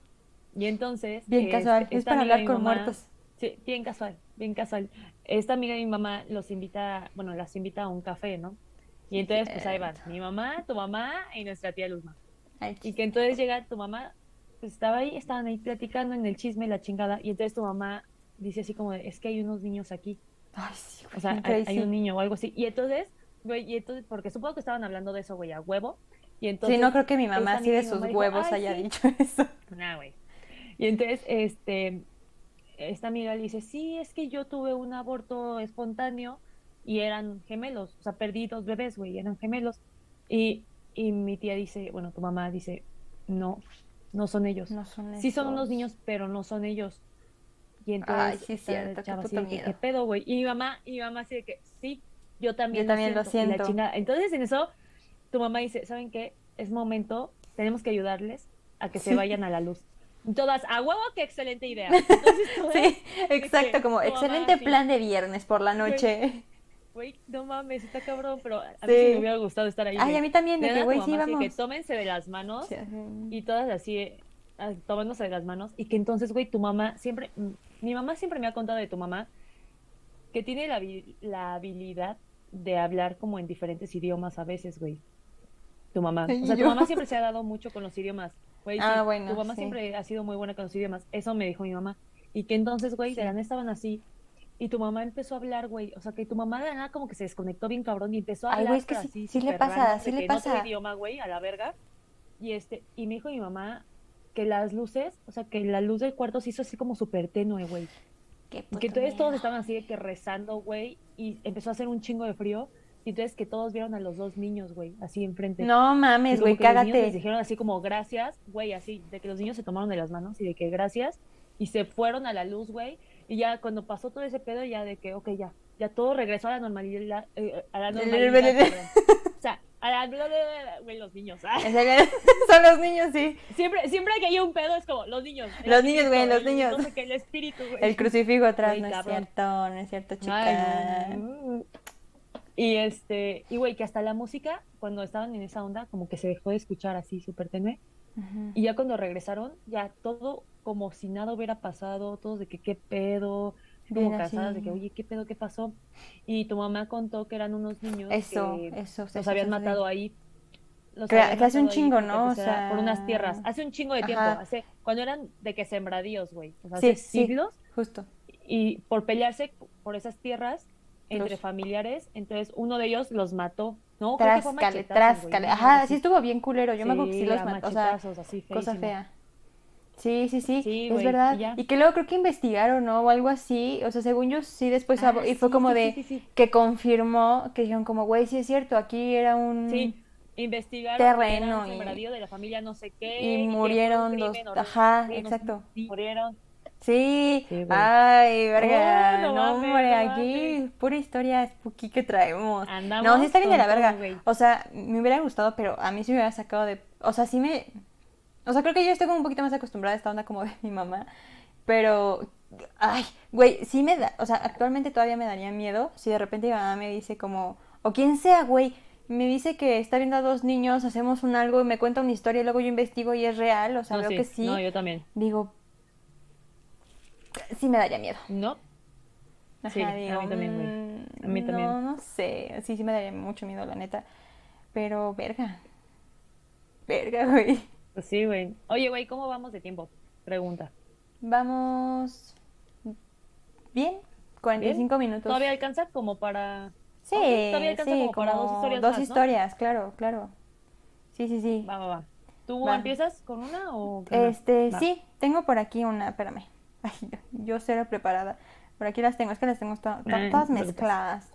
Y entonces. Bien este, casual. Es para hablar con mamá- muertos. Sí, bien casual, bien casual. Esta amiga de mi mamá los invita, bueno, las invita a un café, ¿no? Y entonces, pues ahí van, mi mamá, tu mamá y nuestra tía Luzma. Ay, Y que entonces llega tu mamá, pues estaba ahí, estaban ahí platicando en el chisme, la chingada, y entonces tu mamá dice así como de, es que hay unos niños aquí, Ay, sí, o sea, hay, hay un niño o algo así. Y entonces, güey, y entonces, porque supongo que estaban hablando de eso, güey, a huevo. Y entonces, Sí, no creo que mi mamá así de sus dijo, huevos "Ay, haya sí". dicho eso. Nah, güey. Y entonces, este, esta amiga le dice, sí, es que yo tuve un aborto espontáneo y eran gemelos, o sea, perdí dos bebés, güey, eran gemelos. Y, y mi tía dice, bueno, tu mamá dice, no, no son ellos. No son sí son unos niños, pero no son ellos. Y entonces, Ay, sí, cierto, qué chava así de que. ¿qué pedo, güey? Y mi mamá, y mi mamá así de que, sí, yo también, Yo también lo siento. Entonces, en eso, tu mamá dice, ¿saben qué? Es momento, tenemos que ayudarles a que se vayan a la luz. Todas, a huevo, qué excelente idea. Entonces, todas, Sí, exacto, como mamá excelente plan de viernes por la noche. güey, no mames, está cabrón, pero a mí Sí. me hubiera gustado estar ahí. Ay, a mí también, de que, güey, sí, vamos. que tómense de las manos y todas así ah, tomándose de las manos y que entonces, güey, tu mamá siempre, mi mamá siempre me ha contado de tu mamá que tiene la, la habilidad de hablar como en diferentes idiomas a veces, güey. Tu mamá. O sea, tu mamá siempre se ha dado mucho con los idiomas. Güey, Ah, sí, bueno, tu mamá sí. siempre ha sido muy buena con los idiomas. Eso me dijo mi mamá. Y que entonces, güey, de la nada estaban así. Y tu mamá empezó a hablar, güey. O sea, que tu mamá de la nada como que se desconectó bien cabrón y empezó a Ay, hablar. güey, es que sí- así sí le pasa, sí le pasa. idioma, güey, a la verga. Y este, y me dijo mi mamá que las luces, o sea, que la luz del cuarto se hizo así como súper tenue, güey. Qué Y puto que entonces todos estaban así de que rezando, güey, y empezó a hacer un chingo de frío. Y entonces que todos vieron a los dos niños, güey, así enfrente. No mames, güey, que los niños les cágate. dijeron así como gracias, güey, así, de que los niños se tomaron de las manos y de que gracias, y se fueron a la luz, güey, y ya cuando pasó todo ese pedo, ya de que, ok, ya, ya todo regresó a la normalidad, eh, a la normalidad, o sea, güey, los niños, ah. Son los niños, sí. siempre, siempre que hay un pedo es como, los niños. Los niños, güey, los niños. No sé qué, el espíritu, güey. El crucifijo atrás, no es cabrón. cierto, no es cierto, chica. Ay, no. Y este, y güey, que hasta la música, cuando estaban en esa onda, como que se dejó de escuchar así súper tenue. Y ya cuando regresaron, ya todo como si nada hubiera pasado, todos de que qué pedo, como Bien cansadas así. de que, oye, qué pedo, qué pasó. Y tu mamá contó que eran unos niños Eso, que eso, los habían sí. matado ahí. Los Que- habían que hace un ahí chingo, porque, ¿no? pues, O era por unas sea, tierras. Hace un chingo de tiempo, hace, cuando eran de que sembradíos, güey. O sea, Sí, hace sí. siglos Justo. y por pelearse por esas tierras entre Los- familiares, entonces uno de ellos los mató, ¿no? Tráscale, tráscale. Ajá, sí así. estuvo bien culero. Yo me acuerdo que sí Sí, los mató. O sea, así cosa fea. Sí, sí, sí, Sí, es verdad. y ya. Y que luego creo que investigaron, ¿no? O algo así. O sea, según yo sí después Ah, y fue sí, como sí, de sí, sí, sí. que confirmó que dijeron como, güey, sí es cierto, aquí era un Sí, investigaron terreno y- de la familia no sé qué. y murieron crimen horrible, ajá, no exacto. murieron. Sí, ay, verga, Oh, no no, mames, hombre, aquí pura historia spooky que traemos. Andamos no, sí está bien de la verga. güey. O sea, me hubiera gustado, pero a mí sí me hubiera sacado de, o sea, sí me, o sea, creo que yo estoy como un poquito más acostumbrada a esta onda como de mi mamá, pero, ay, güey, sí me da, o sea, actualmente todavía me daría miedo si de repente mi mamá me dice como, o quien sea, güey, me dice que está viendo a dos niños, hacemos un algo y me cuenta una historia y luego yo investigo y es real, o sea, No, veo sí, que sí. No, yo también. Digo, sí me daría miedo. No, Sí, Ajá, a digo, mí también, güey. mm, A mí también. No, no sé. Sí, sí me daría mucho miedo, la neta. Pero, verga. Verga, güey. Pues sí, güey. Oye, güey, ¿cómo vamos de tiempo? Pregunta. Vamos. Bien. 45 minutos. ¿Todavía alcanza como para...? Sí, Ok, todavía alcanza sí, como para dos historias Dos más, ¿no? historias, claro, claro. Sí, sí, sí. Va, va, va. ¿Tú Va. empiezas con una o...? Este, sí, tengo por aquí una, espérame. Ay, yo, yo cero preparada. Por aquí las tengo, es que las tengo to- todas mezcladas.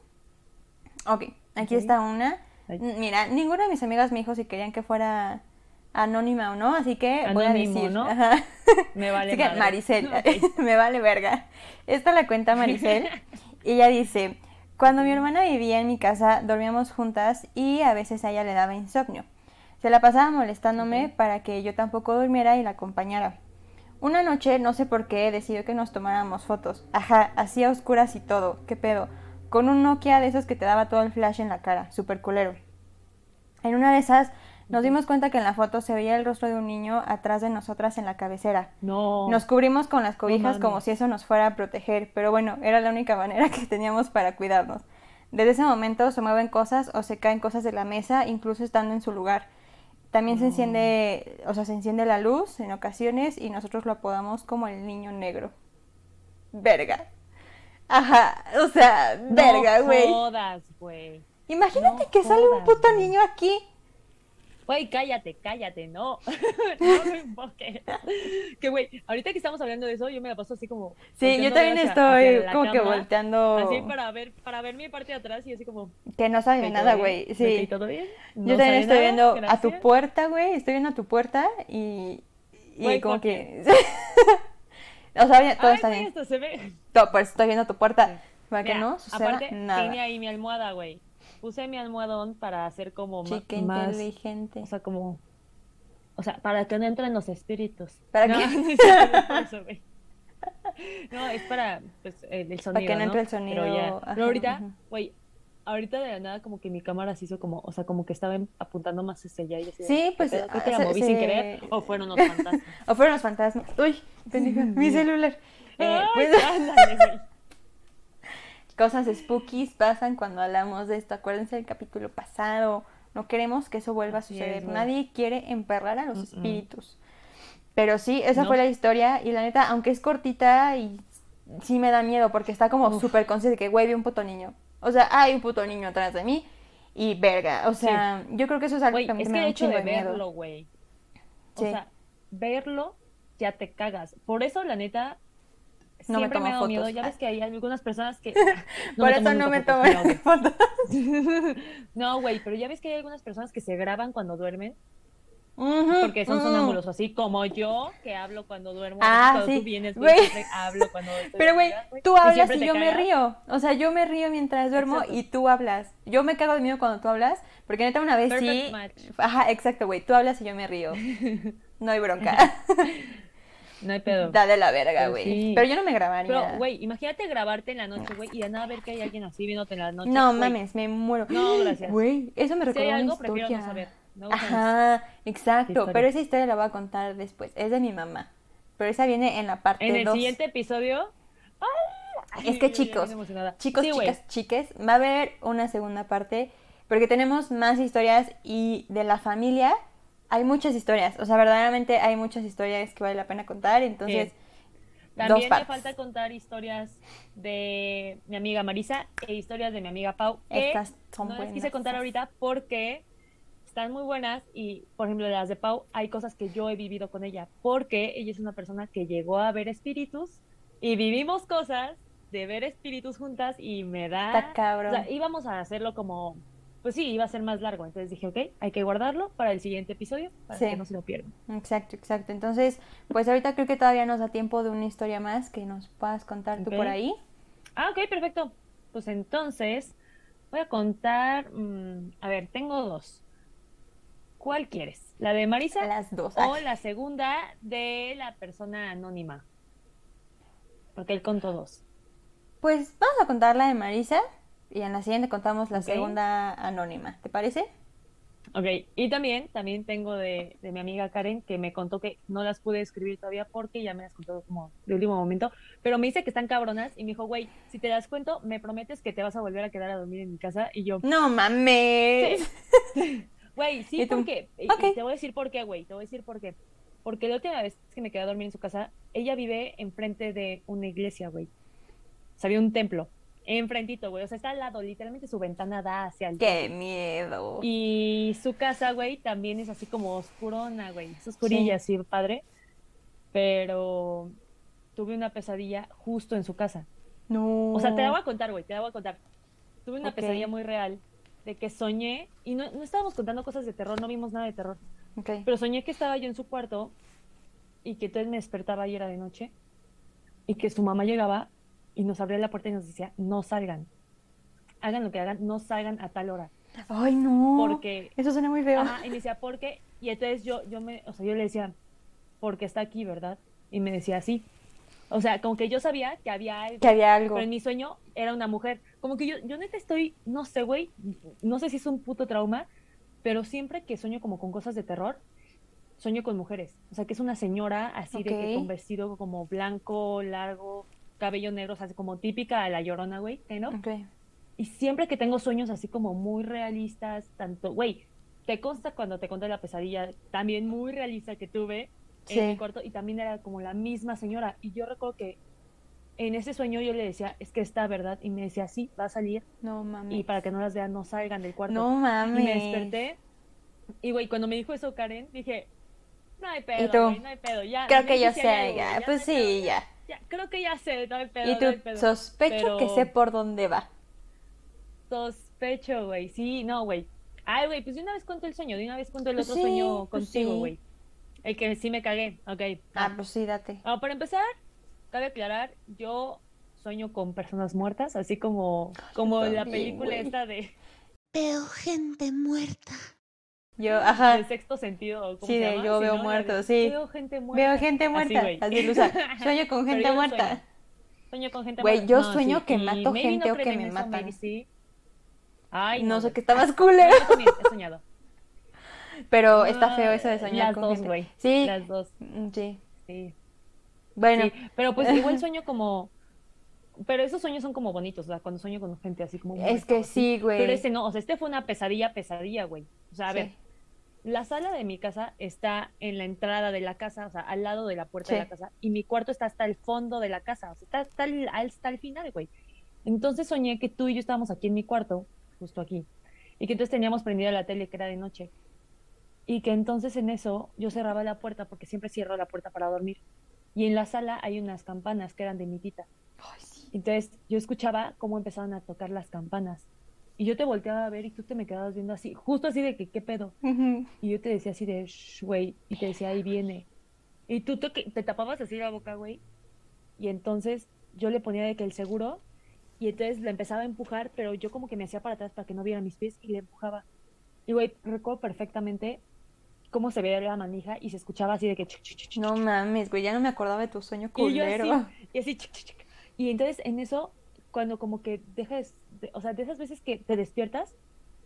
Ok, aquí está una. Mira, ninguna de mis amigas me dijo si querían que fuera anónima o no, así que voy a decir. ¿no? Ajá. Me vale Así que. Maricel, me vale verga. Esta la cuenta Maricel y ella dice, Cuando mi hermana vivía en mi casa, dormíamos juntas y a veces a ella le daba insomnio. Se la pasaba molestándome para que yo tampoco durmiera y la acompañara. Una noche, no sé por qué, decidió que nos tomáramos fotos. Ajá, hacía oscuras y todo. ¿Qué pedo? Con un Nokia de esos que te daba todo el flash en la cara. Super culero. En una de esas, nos dimos cuenta que en la foto se veía el rostro de un niño atrás de nosotras en la cabecera. No. Nos cubrimos con las cobijas como si eso nos fuera a proteger, pero bueno, era la única manera que teníamos para cuidarnos. Desde ese momento se mueven cosas o se caen cosas de la mesa, incluso estando en su lugar. También se enciende, o sea, se enciende la luz en ocasiones y nosotros lo apodamos como el niño negro. Verga. Ajá, o sea, verga, No güey. Imagínate no que sale un puto niño aquí. Güey, cállate, cállate, no. no lo invoques. Que güey, ahorita que estamos hablando de eso, yo me la paso así como. Sí, yo también hacia- estoy hacia como que cámara, volteando. Así para ver, para ver mi parte de atrás y así como. Que no sabe "Ok, nada, ¿todo güey. Sí. ¿Todo bien? Yo No también sabe estoy nada, viendo a tu gracias". puerta, güey. Estoy viendo a tu puerta y. Y Güey, como que. o sea, todo Ay, está bien. esto se ve. Todo, pues estoy viendo tu puerta. Sí. Para que Mira, no suceda aparte, nada. tenía ahí mi almohada, güey. Puse mi almohadón para hacer como Chica más. inteligente. O sea, como. O sea, para que no entren los espíritus. ¿Para no, qué? No, es para pues, el, sonido. que no entre el Pero, sonido, ya. ajá, Pero ahorita, güey, ahorita de la nada como que mi cámara se hizo como, o sea, como que estaba em- apuntando más hacia allá y yo así de, Sí, ¿qué pues? Creo que la se- moví sin querer o fueron los fantasmas. O fueron los fantasmas. Uy, pendeja, mi celular. Eh, Ay, pues, ándale, güey. Cosas spookies pasan cuando hablamos de esto. Acuérdense del capítulo pasado. No queremos que eso vuelva a suceder. Nadie quiere emperrar a los espíritus. Pero sí, esa No. fue la historia. Y la neta, aunque es cortita y sí me da miedo porque está como súper consciente de que, güey, vi un puto niño. O sea, hay un puto niño atrás de mí y verga. O sea, yo creo que eso es algo que mí es me que da el hecho de verlo, güey. O sea, verlo ya te cagas. Por eso, la neta, No me siempre me, tomo ha dado miedo. Ya ves que hay algunas personas que... Por eso no me tomo fotos. No, güey, pero ya ves que hay algunas personas que se graban cuando duermen porque son sonámbulos, así como yo, que hablo cuando duermo. Ah, sí. tú vienes, güey, hablo cuando Pero, güey, tú hablas y yo me río. O sea, yo me río mientras duermo Exacto. y tú hablas. Yo me cago de miedo cuando tú hablas, porque neta una vez Perfect sí. match. Ajá, exacto, güey. Tú hablas y yo me río. No hay bronca. No hay pedo. Da de la verga, Pero güey. sí. Pero yo no me grabaría. Pero, güey, imagínate grabarte en la noche, güey, y de nada ver que hay alguien así viéndote en la noche. no mames, me muero. No, gracias. Güey, eso me Si recordó hay una algo, prefiero historia. no saber. Gusta Ajá, exacto. historia. Pero esa historia la voy a contar después. Es de mi mamá. Pero esa viene en la parte En el 2. siguiente episodio. ¡ay! Es que Ay, chicos, chicos, Sí, chicas, chiques, va a haber una segunda parte porque tenemos más historias y de la familia hay muchas historias. O sea, verdaderamente hay muchas historias que vale la pena contar. Entonces, dos También me falta contar historias de mi amiga Marisa e historias de mi amiga Pau. Que Estas son no les quise buenas. contar ahorita porque están muy buenas y, por ejemplo, de las de Pau, hay cosas que yo he vivido con ella porque ella es una persona que llegó a ver espíritus y vivimos cosas de ver espíritus juntas y me da... Está cabrón. O sea, íbamos a hacerlo como... Pues sí, iba a ser más largo. Entonces dije, ok, hay que guardarlo para el siguiente episodio para Sí. que no se lo pierdan. Exacto, exacto. Entonces, pues ahorita creo que todavía nos da tiempo de una historia más que nos puedas contar tú por ahí. Ah, ok, perfecto. Pues entonces, voy a contar. mm, a ver, tengo dos. ¿Cuál quieres? ¿La de Marisa Las dos. o Ay, la segunda de la persona anónima? Porque él contó dos. Pues vamos a contar la de Marisa y en la siguiente contamos la segunda anónima. ¿Te parece? Ok, y también, también tengo de, de mi amiga Karen que me contó que no las pude escribir todavía porque ya me las contó como de último momento, pero me dice que están cabronas y me dijo, güey, si te las cuento, me prometes que te vas a volver a quedar a dormir en mi casa y yo, No mames. Güey, sí, ¿Y tú? porque. te voy a decir por qué, güey. Te voy a decir por qué. Porque la última vez que me quedé a dormir en su casa, ella vive enfrente de una iglesia, güey. O sea, había un templo. Enfrentito, güey. O sea, está al lado. Literalmente su ventana da hacia el. Qué miedo. Y su casa, güey, también es así como oscurona, güey. Es oscurilla, así, padre. Pero tuve una pesadilla justo en su casa. No. O sea, te la voy a contar, güey, te la voy a contar. Tuve una pesadilla muy real de que soñé, y no, no estábamos contando cosas de terror, no vimos nada de terror, Ok. pero soñé que estaba yo en su cuarto y que entonces me despertaba y era de noche y que su mamá llegaba y nos abría la puerta y nos decía, no salgan. hagan lo que hagan, no salgan a tal hora. Ay, no. Porque- Eso suena muy feo. Ajá, y me decía, ¿por qué? Y entonces yo, yo me, o sea, yo le decía, porque está aquí, ¿verdad? Y me decía, sí. O sea, como que yo sabía que había algo, Que había algo. pero en mi sueño era una mujer. Como que yo, yo neta estoy, no sé, güey, no sé si es un puto trauma, pero siempre que sueño como con cosas de terror, sueño con mujeres. O sea, que es una señora así de que con vestido como blanco, largo, cabello negro, o sea, como típica de la llorona, güey, ¿no? Ok. Y siempre que tengo sueños así como muy realistas, tanto, güey, te consta cuando te conté la pesadilla, también muy realista que tuve Sí. en mi cuarto, y también era como la misma señora. Y yo recuerdo que en ese sueño yo le decía, es que está verdad, y me decía, sí, va a salir, No mames. y para que no las vean, no salgan del cuarto. No mames. Y me desperté, y güey, cuando me dijo eso Karen, dije, no hay ¿Y pedo, güey, no hay pedo, ya. Creo ya que yo sé, ya. Pues no hay pedo, sí, ya. Ya, creo que ya sé, no hay pedo, Y no hay tú pedo. sospecho que sé por dónde va. Sospecho, güey. Sí, no, güey. Ay, güey, pues de una vez cuento el sueño, de una vez cuento el Pues otro sí, sueño pues contigo, sí. güey. El que sí me cagué, ok. Ah, pues sí, date. Ah, para empezar, cabe aclarar, yo sueño con personas muertas, así como, como la película esta de, Veo gente muerta. Yo, ajá. de sexto sentido. ¿cómo Sí, se de llama? yo veo muertos, sí. Veo gente muerta. Veo gente muerta. güey. Así. Sueño con gente yo muerta. sueño. Sueño con gente Güey, muerta. yo No, sueño sí, que mato gente no o que me eso, matan. maybe sí. Ay, No sé güey. qué está más culero. yo también he soñado. Pero está feo eso de soñar Las con dos, gente. güey. Sí. Las dos, Mm, Sí. sí. Bueno, Sí, pero pues igual sueño como... Pero esos sueños son como bonitos, o sea, cuando sueño con gente así como... es que así. sí, güey. Pero este no, o sea, este fue una pesadilla, pesadilla, güey. O sea, a Sí. ver, la sala de mi casa está en la entrada de la casa, o sea, al lado de la puerta de la casa, y mi cuarto está hasta el fondo de la casa, o sea, está hasta el, hasta el final, güey. Entonces soñé que tú y yo estábamos aquí en mi cuarto, justo aquí, y que entonces teníamos prendida la tele, que era de noche, y que entonces en eso yo cerraba la puerta, porque siempre cierro la puerta para dormir, y en la sala hay unas campanas que eran de mi tita. Entonces yo escuchaba cómo empezaban a tocar las campanas. Y yo te volteaba a ver y tú te me quedabas viendo así, justo así de que, ¿qué pedo? Y yo te decía así de, "Shh, güey, y te decía, ahí viene. Y tú te, te tapabas así la boca, güey. Y entonces yo le ponía de que el seguro, y entonces le empezaba a empujar, pero yo como que me hacía para atrás para que no viera mis pies y le empujaba. Y, güey, recuerdo perfectamente cómo se veía la manija y se escuchaba así de que... chuc, chuc, chuc, No mames, güey, ya no me acordaba de tu sueño y yo culero. así, y así, chic, chic. Y entonces en eso, cuando como que dejas, de- o sea, de esas veces que te despiertas,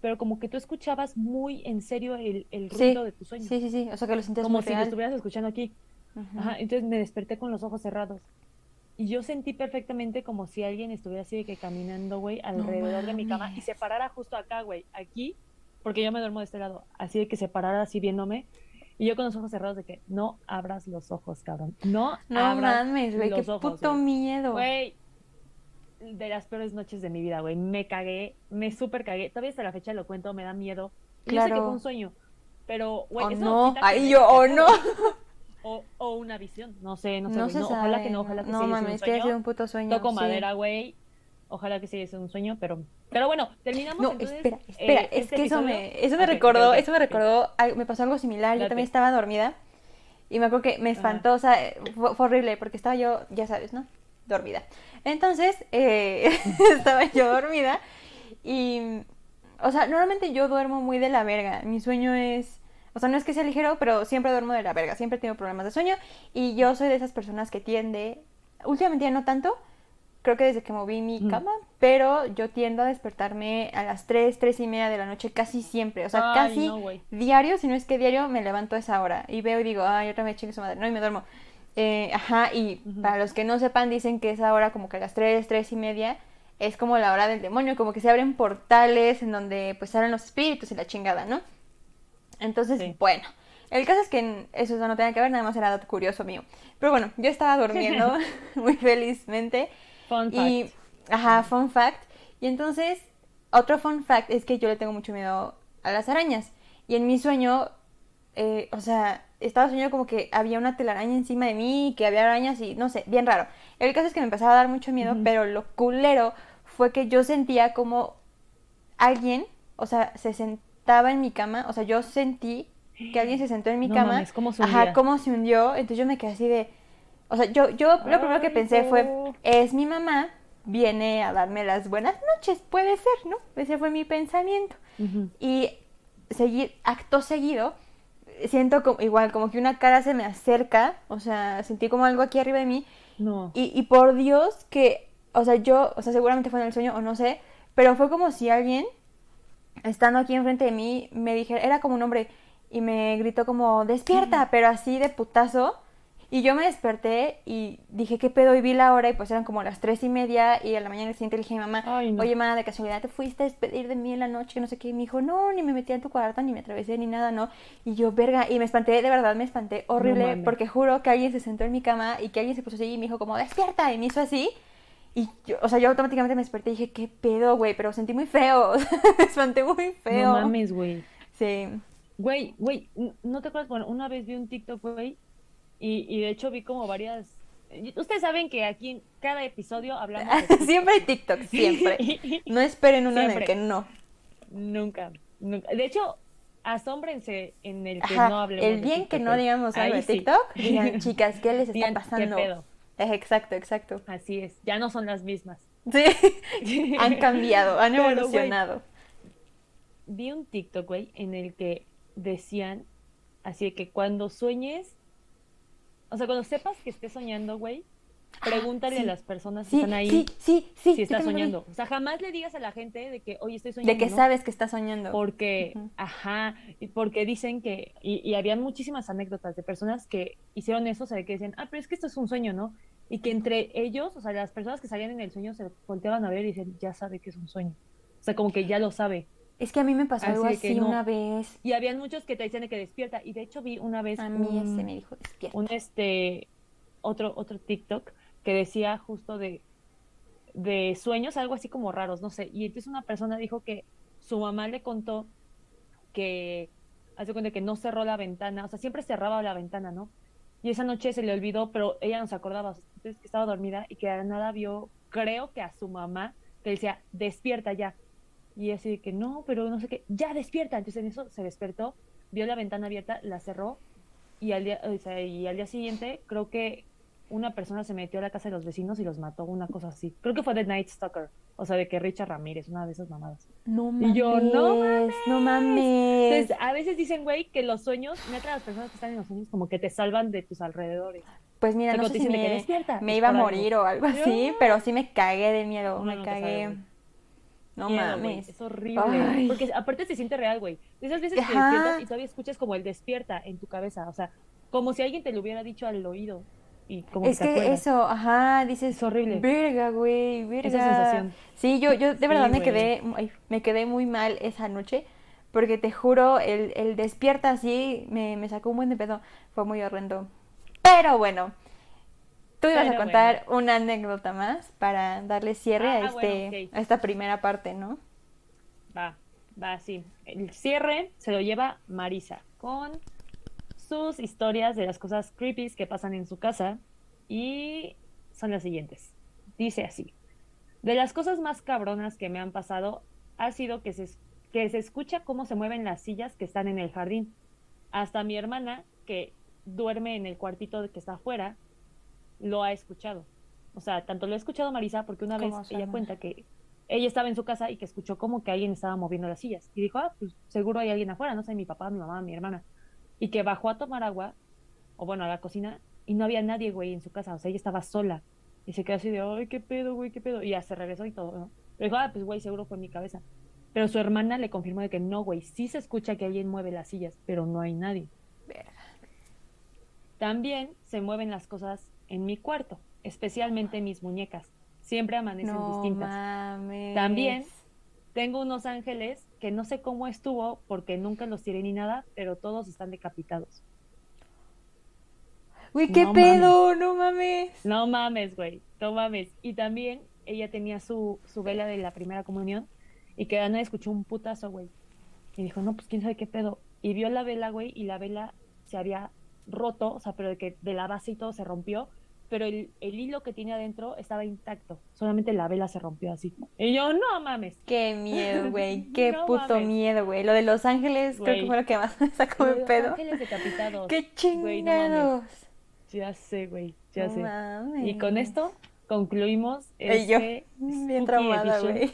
pero como que tú escuchabas muy en serio el, el Sí, ruido de tu sueño. Sí, sí, sí. O sea, que lo sentías como si lo real. estuvieras escuchando aquí. Ujú. Ajá, entonces me desperté con los ojos cerrados. Y yo sentí perfectamente como si alguien estuviera así de que caminando, güey, alrededor de mi cama y se parara justo acá, güey, aquí, porque yo me duermo de este lado, así de que se parara así viéndome. Y yo con los ojos cerrados de que no abras los ojos, cabrón. No, No abras mames, güey, qué ojos, puto güey. miedo. Güey, de las peores noches de mi vida, güey. Me cagué, me súper cagué. Todavía hasta la fecha lo cuento, me da miedo. Y Yo sé que Claro. fue un sueño, pero, güey, o eso no, me yo, o haya no. O, o una visión, no sé, no sé, No se No, sabe. ojalá que no, ojalá que no sí un mames, que sido un puto sueño. Toco sí. madera, güey. Ojalá que sí sido un sueño, pero... Pero bueno, terminamos No, entonces, espera, espera, eh, es este que eso episodio. me, eso me Ok, ok, recordó, ok, eso me recordó, me pasó algo similar, yo Date. también estaba dormida y me acuerdo que me Ajá. espantó, o sea, eh, fue, fue horrible porque estaba yo, ya sabes, ¿no? Dormida. Entonces, eh, estaba yo dormida y, o sea, normalmente yo duermo muy de la verga, mi sueño es, o sea, no es que sea ligero, pero siempre duermo de la verga, siempre tengo problemas de sueño y yo soy de esas personas que tiende, últimamente ya no tanto, creo que desde que moví mi Mm. cama, pero yo tiendo a despertarme a las 3, 3 y media de la noche casi siempre, o sea, Ay, casi no, diario, si no es que diario me levanto a esa hora y veo y digo, ay, otra vez chingue su madre, no, y me duermo. Eh, ajá, y para los que no sepan, dicen que esa hora como que a las 3, 3 y media es como la hora del demonio, como que se abren portales en donde pues salen los espíritus y la chingada, ¿no? Entonces, Sí. bueno, el caso es que eso no tenía que ver, nada más era dato curioso mío. Pero bueno, yo estaba durmiendo muy felizmente Fun y, fact. ajá, fun fact. Y entonces, otro fun fact es que yo le tengo mucho miedo a las arañas. Y en mi sueño, eh, o sea, estaba soñando como que había una telaraña encima de mí, que había arañas y no sé, bien raro. El caso es que me empezaba a dar mucho miedo, pero lo culero fue que yo sentía como alguien, o sea, se sentaba en mi cama, o sea, yo sentí que alguien se sentó en mi No cama. mames, ¿cómo se Ajá, cómo se hundió. Entonces yo me quedé así de. O sea, yo, yo lo primero que pensé fue: es mi mamá viene a darme las buenas noches, puede ser, ¿no? Ese fue mi pensamiento. Y seguir, acto seguido, siento como, igual, como que una cara se me acerca, o sea, sentí como algo aquí arriba de mí, No. y, y por Dios que, o sea, yo, o sea, seguramente fue en el sueño o no sé, pero fue como si alguien, estando aquí enfrente de mí, me dijera, era como un hombre, y me gritó como, despierta, pero así de putazo. Y yo me desperté y dije, ¿qué pedo? Y vi la hora y pues eran como las tres y media y a la mañana siguiente le dije a mi mamá, Ay, no. oye, mamá, de casualidad te fuiste a despedir de mí en la noche, que no sé qué. Y me dijo, no, ni me metí en tu cuarto, ni me atravesé, ni nada, no. Y yo, verga, y me espanté, de verdad me espanté horrible, porque juro que alguien se sentó en mi cama y que alguien se puso así y me dijo como, despierta, y me hizo así. Y yo, o sea, yo automáticamente me desperté y dije, ¿qué pedo, güey? Pero sentí muy feo, me espanté muy feo. No mames, güey. Sí. Güey, güey, ¿no te acuerdas? Bueno, una vez vi un TikTok, güey, y, y de hecho vi como varias... Ustedes saben que aquí en cada episodio hablamos de siempre hay TikTok, siempre. No esperen uno en el Siempre. que no. Nunca, nunca. De hecho, asómbrense en el que Ajá, no hablemos el de bien que no digamos algo de sí. TikTok, digan, chicas, ¿qué les está Digan, ¿qué pasando? pedo? Eh, Exacto, exacto. Así es, ya no son las mismas. Sí, han cambiado, han Pero, evolucionado. vi un TikTok, güey, en el que decían así de que cuando sueñes, o sea, cuando sepas que estés soñando, güey, pregúntale sí. a las personas que Sí, están ahí sí, sí, sí. si estás soñando. O sea, jamás le digas a la gente de que, oye, estoy soñando. De que ¿no? sabes que estás soñando. Porque, Ujú. ajá, y porque dicen que, y, y habían muchísimas anécdotas de personas que hicieron eso, o sea, que decían, ah, pero es que esto es un sueño, ¿no? Y que entre ellos, o sea, las personas que salían en el sueño se volteaban a ver y dicen, ya sabe que es un sueño. O sea, como que ya lo sabe. Es que a mí me pasó Así algo así no. una vez. Y habían muchos que te decían de que despierta. Y de hecho vi una vez A mí un, ese me dijo, despierta. un, este otro otro TikTok que decía justo de de sueños, algo así como raros, no sé. Y entonces una persona dijo que su mamá le contó que hace cuenta que no cerró la ventana, o sea, siempre cerraba la ventana, ¿no? Y esa noche se le olvidó, pero ella no se acordaba, entonces que estaba dormida y que de la nada vio, creo que a su mamá, que decía, despierta ya. Y así de que no, pero no sé qué, ya despierta. Entonces en eso se despertó, vio la ventana abierta, la cerró y al día, o sea, y al día siguiente creo que una persona se metió a la casa de los vecinos y los mató, una cosa así. Creo que fue de Night Stalker, o sea, de que Richard Ramírez, una de esas mamadas. No mames. Y yo, no No mames. Entonces, a veces dicen, güey, que los sueños, neta, las personas que están en los sueños como que te salvan de tus alrededores. Pues mira, O sea, no sé si dicen de que me, despierta, me iba a algo. morir o algo así, pero sí me cagué de miedo, me cagué. No Miedo, mames. Es horrible. Ay. Porque aparte se siente real, güey. Esas veces que Ajá. despiertas y todavía escuchas como el despierta en tu cabeza. O sea, como si alguien te lo hubiera dicho al oído. Y como Es que, te que eso, ajá, dices, Es horrible. Verga, güey, verga. Esa sensación. Sí, yo, yo de Sí, verdad me quedé, ay, me quedé muy mal esa noche, porque te juro, el, el despierta así me, me sacó un buen de pedo, fue muy horrendo. Pero bueno, tú ibas a contar una anécdota más para darle cierre a, Ah, este, bueno, ok. a esta primera parte, ¿no? Va, va, sí. El cierre se lo lleva Marisa con sus historias de las cosas creepy que pasan en su casa y son las siguientes. Dice así. De las cosas más cabronas que me han pasado ha sido que se, que se escucha cómo se mueven las sillas que están en el jardín. Hasta mi hermana, que duerme en el cuartito que está afuera, lo ha escuchado. O sea, tanto lo ha escuchado Marisa porque una vez ¿Cómo su ella cuenta que ella estaba en su casa y que escuchó como que alguien estaba moviendo las sillas. Y dijo, ah, pues seguro hay alguien afuera, no sé, mi papá, mi mamá, mi hermana. Y que bajó a tomar agua, o bueno, a la cocina, y no había nadie, güey, en su casa. O sea, ella estaba sola. Y se quedó así de, ay, qué pedo, güey, qué pedo. Y ya se regresó y todo, ¿no? Pero dijo, ah, pues, güey, seguro fue en mi cabeza. Pero su hermana le confirmó de que no, güey, sí se escucha que alguien mueve las sillas, pero no hay nadie. También se mueven las cosas en mi cuarto, especialmente mis muñecas. Siempre amanecen No distintas. mames. También tengo unos ángeles que no sé cómo estuvo porque nunca los tiré ni nada, pero todos están decapitados. Uy, qué No pedo, no mames. No mames, güey, no mames. Y también ella tenía su, su vela de la primera comunión y que Ana escuchó un putazo, güey. Y dijo, no, pues quién sabe qué pedo. Y vio la vela, güey, y la vela se había roto, o sea, pero de que de la base y todo se rompió, pero el, el hilo que tiene adentro estaba intacto. Solamente la vela se rompió así. Y yo, no mames. Qué miedo, güey. Qué No puto mames. miedo, güey. Lo de Los Ángeles creo que fue lo que más me sacó de Los pedo. ángeles decapitados. Qué Güey, no mames. chingados. Ya sé, güey, ya No sé. mames. Y con esto concluimos Y yo, este bien traumada, güey.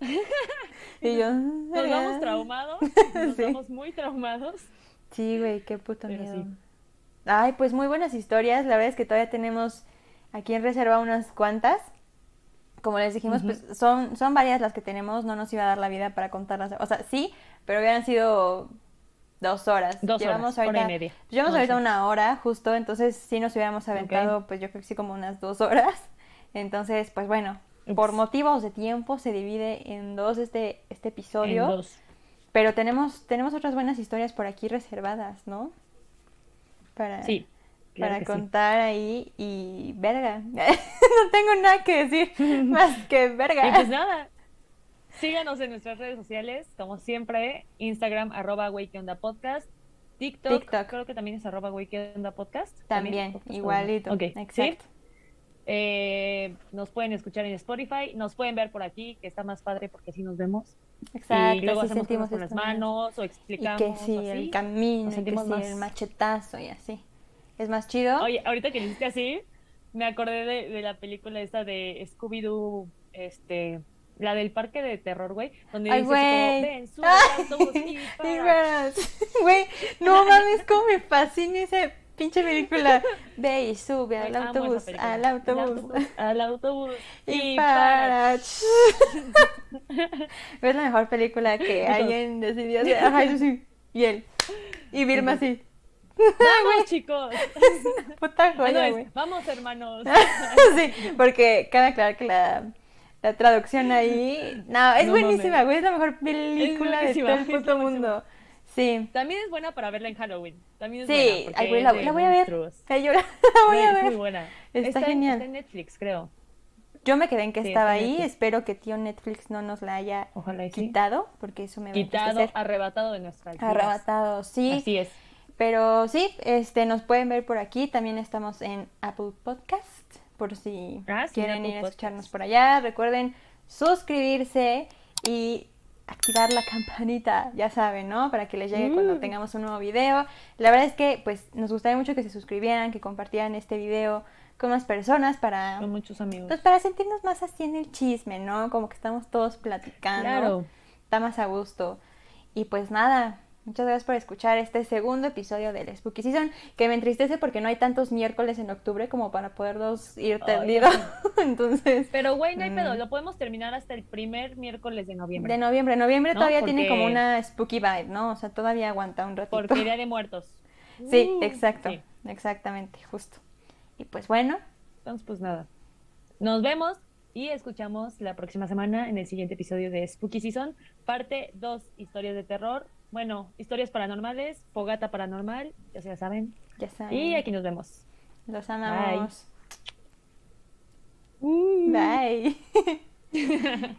y yo, Nos vamos traumados, nos Sí. vamos muy traumados. Sí, güey, qué puto Pero miedo. sí. Ay, pues muy buenas historias. La verdad es que todavía tenemos aquí en reserva unas cuantas. Como les dijimos, pues son, son varias las que tenemos. No nos iba a dar la vida para contarlas. O sea, sí, pero hubieran sido dos horas. Dos Llevamos horas, hora ahorita, y media. Llevamos No ahorita una hora justo, entonces sí nos hubiéramos aventado, pues yo creo que sí como unas dos horas. Entonces, pues bueno, por motivos de tiempo se divide en dos este, este En episodio. dos. Pero tenemos, tenemos otras buenas historias por aquí reservadas, ¿no? Para, Sí. claro para sí. contar ahí y verga. no tengo nada que decir más que verga. Y pues nada, síganos en nuestras redes sociales, como siempre, Instagram, arroba güey, ¿qué onda podcast, TikTok, TikTok. creo que también es arroba güey, ¿qué onda podcast. También, igualito. Ok, Exacto. ¿sí? Eh, nos pueden escuchar en Spotify, nos pueden ver por aquí, que está más padre porque así nos vemos. Exacto, y luego hacemos sentimos cosas con las manos o Y explicamos. que sí, así. el camino, y que sentimos sí, más- el machetazo y así. Es más chido. Oye, ahorita que le hiciste así, me acordé de, de la película esta de Scooby-Doo, este, la del parque de terror, güey, donde Ay, dice así como, güey. ven, sube al autobús y Y para". verás, Güey, no mames, cómo me fascina esa pinche película. Ve y sube al autobús, al autobús. Al autobús. Y Y para. Es la mejor película que alguien decidió hacer. Ajá, eso sí. Y él. Y Vilma así. Vamos, chicos. Puta no, joya, es, güey. Vamos, hermanos. Sí, porque cabe aclarar que la, la traducción ahí. No, es No buenísima, güey. Es la mejor película de buenísima, todo el es puto buenísima. Sí. También es buena para verla en Halloween. También es Sí, buena. porque es la, voy a ver. yo la, la voy a Es muy ver. buena. Está en- genial. Está en Netflix, creo. Yo me quedé en que Sí, estaba está en ahí. Netflix. Espero que tío Netflix no nos la haya Ojalá y sí. quitado, porque eso me va a Quitado, entristecer. arrebatado de nuestras vidas. Arrebatado, sí. Así es. Pero sí, este, nos pueden ver por aquí. También estamos en Apple Podcast, por si Ah, sí, quieren ir a escucharnos por allá. Recuerden suscribirse y activar la campanita, ya saben, ¿no? Para que les llegue cuando Mm. tengamos un nuevo video. La verdad es que, pues, nos gustaría mucho que se suscribieran, que compartieran este video con más personas para, Con muchos amigos. pues, para sentirnos más así en el chisme, ¿no? Como que estamos todos platicando Claro. está más a gusto. Y pues nada, muchas gracias por escuchar este segundo episodio del Spooky Season, que me entristece porque no hay tantos miércoles en octubre como para poderlos ir tendido. Entonces, Pero, güey, no hay Mm. pedo. Lo podemos terminar hasta el primer miércoles de noviembre. de noviembre, noviembre No, todavía tiene como una spooky vibe, ¿no? O sea, todavía aguanta un ratito. Porque Día de Muertos. Sí, Uh, exacto, sí. exactamente, justo. Y pues bueno, Entonces, pues nada. Nos vemos y escuchamos la próxima semana en el siguiente episodio de Spooky Season, parte 2, historias de terror bueno, historias paranormales, fogata paranormal, ya se la saben. Ya saben. Y aquí nos vemos. Los amamos. Bye. Uh. Bye.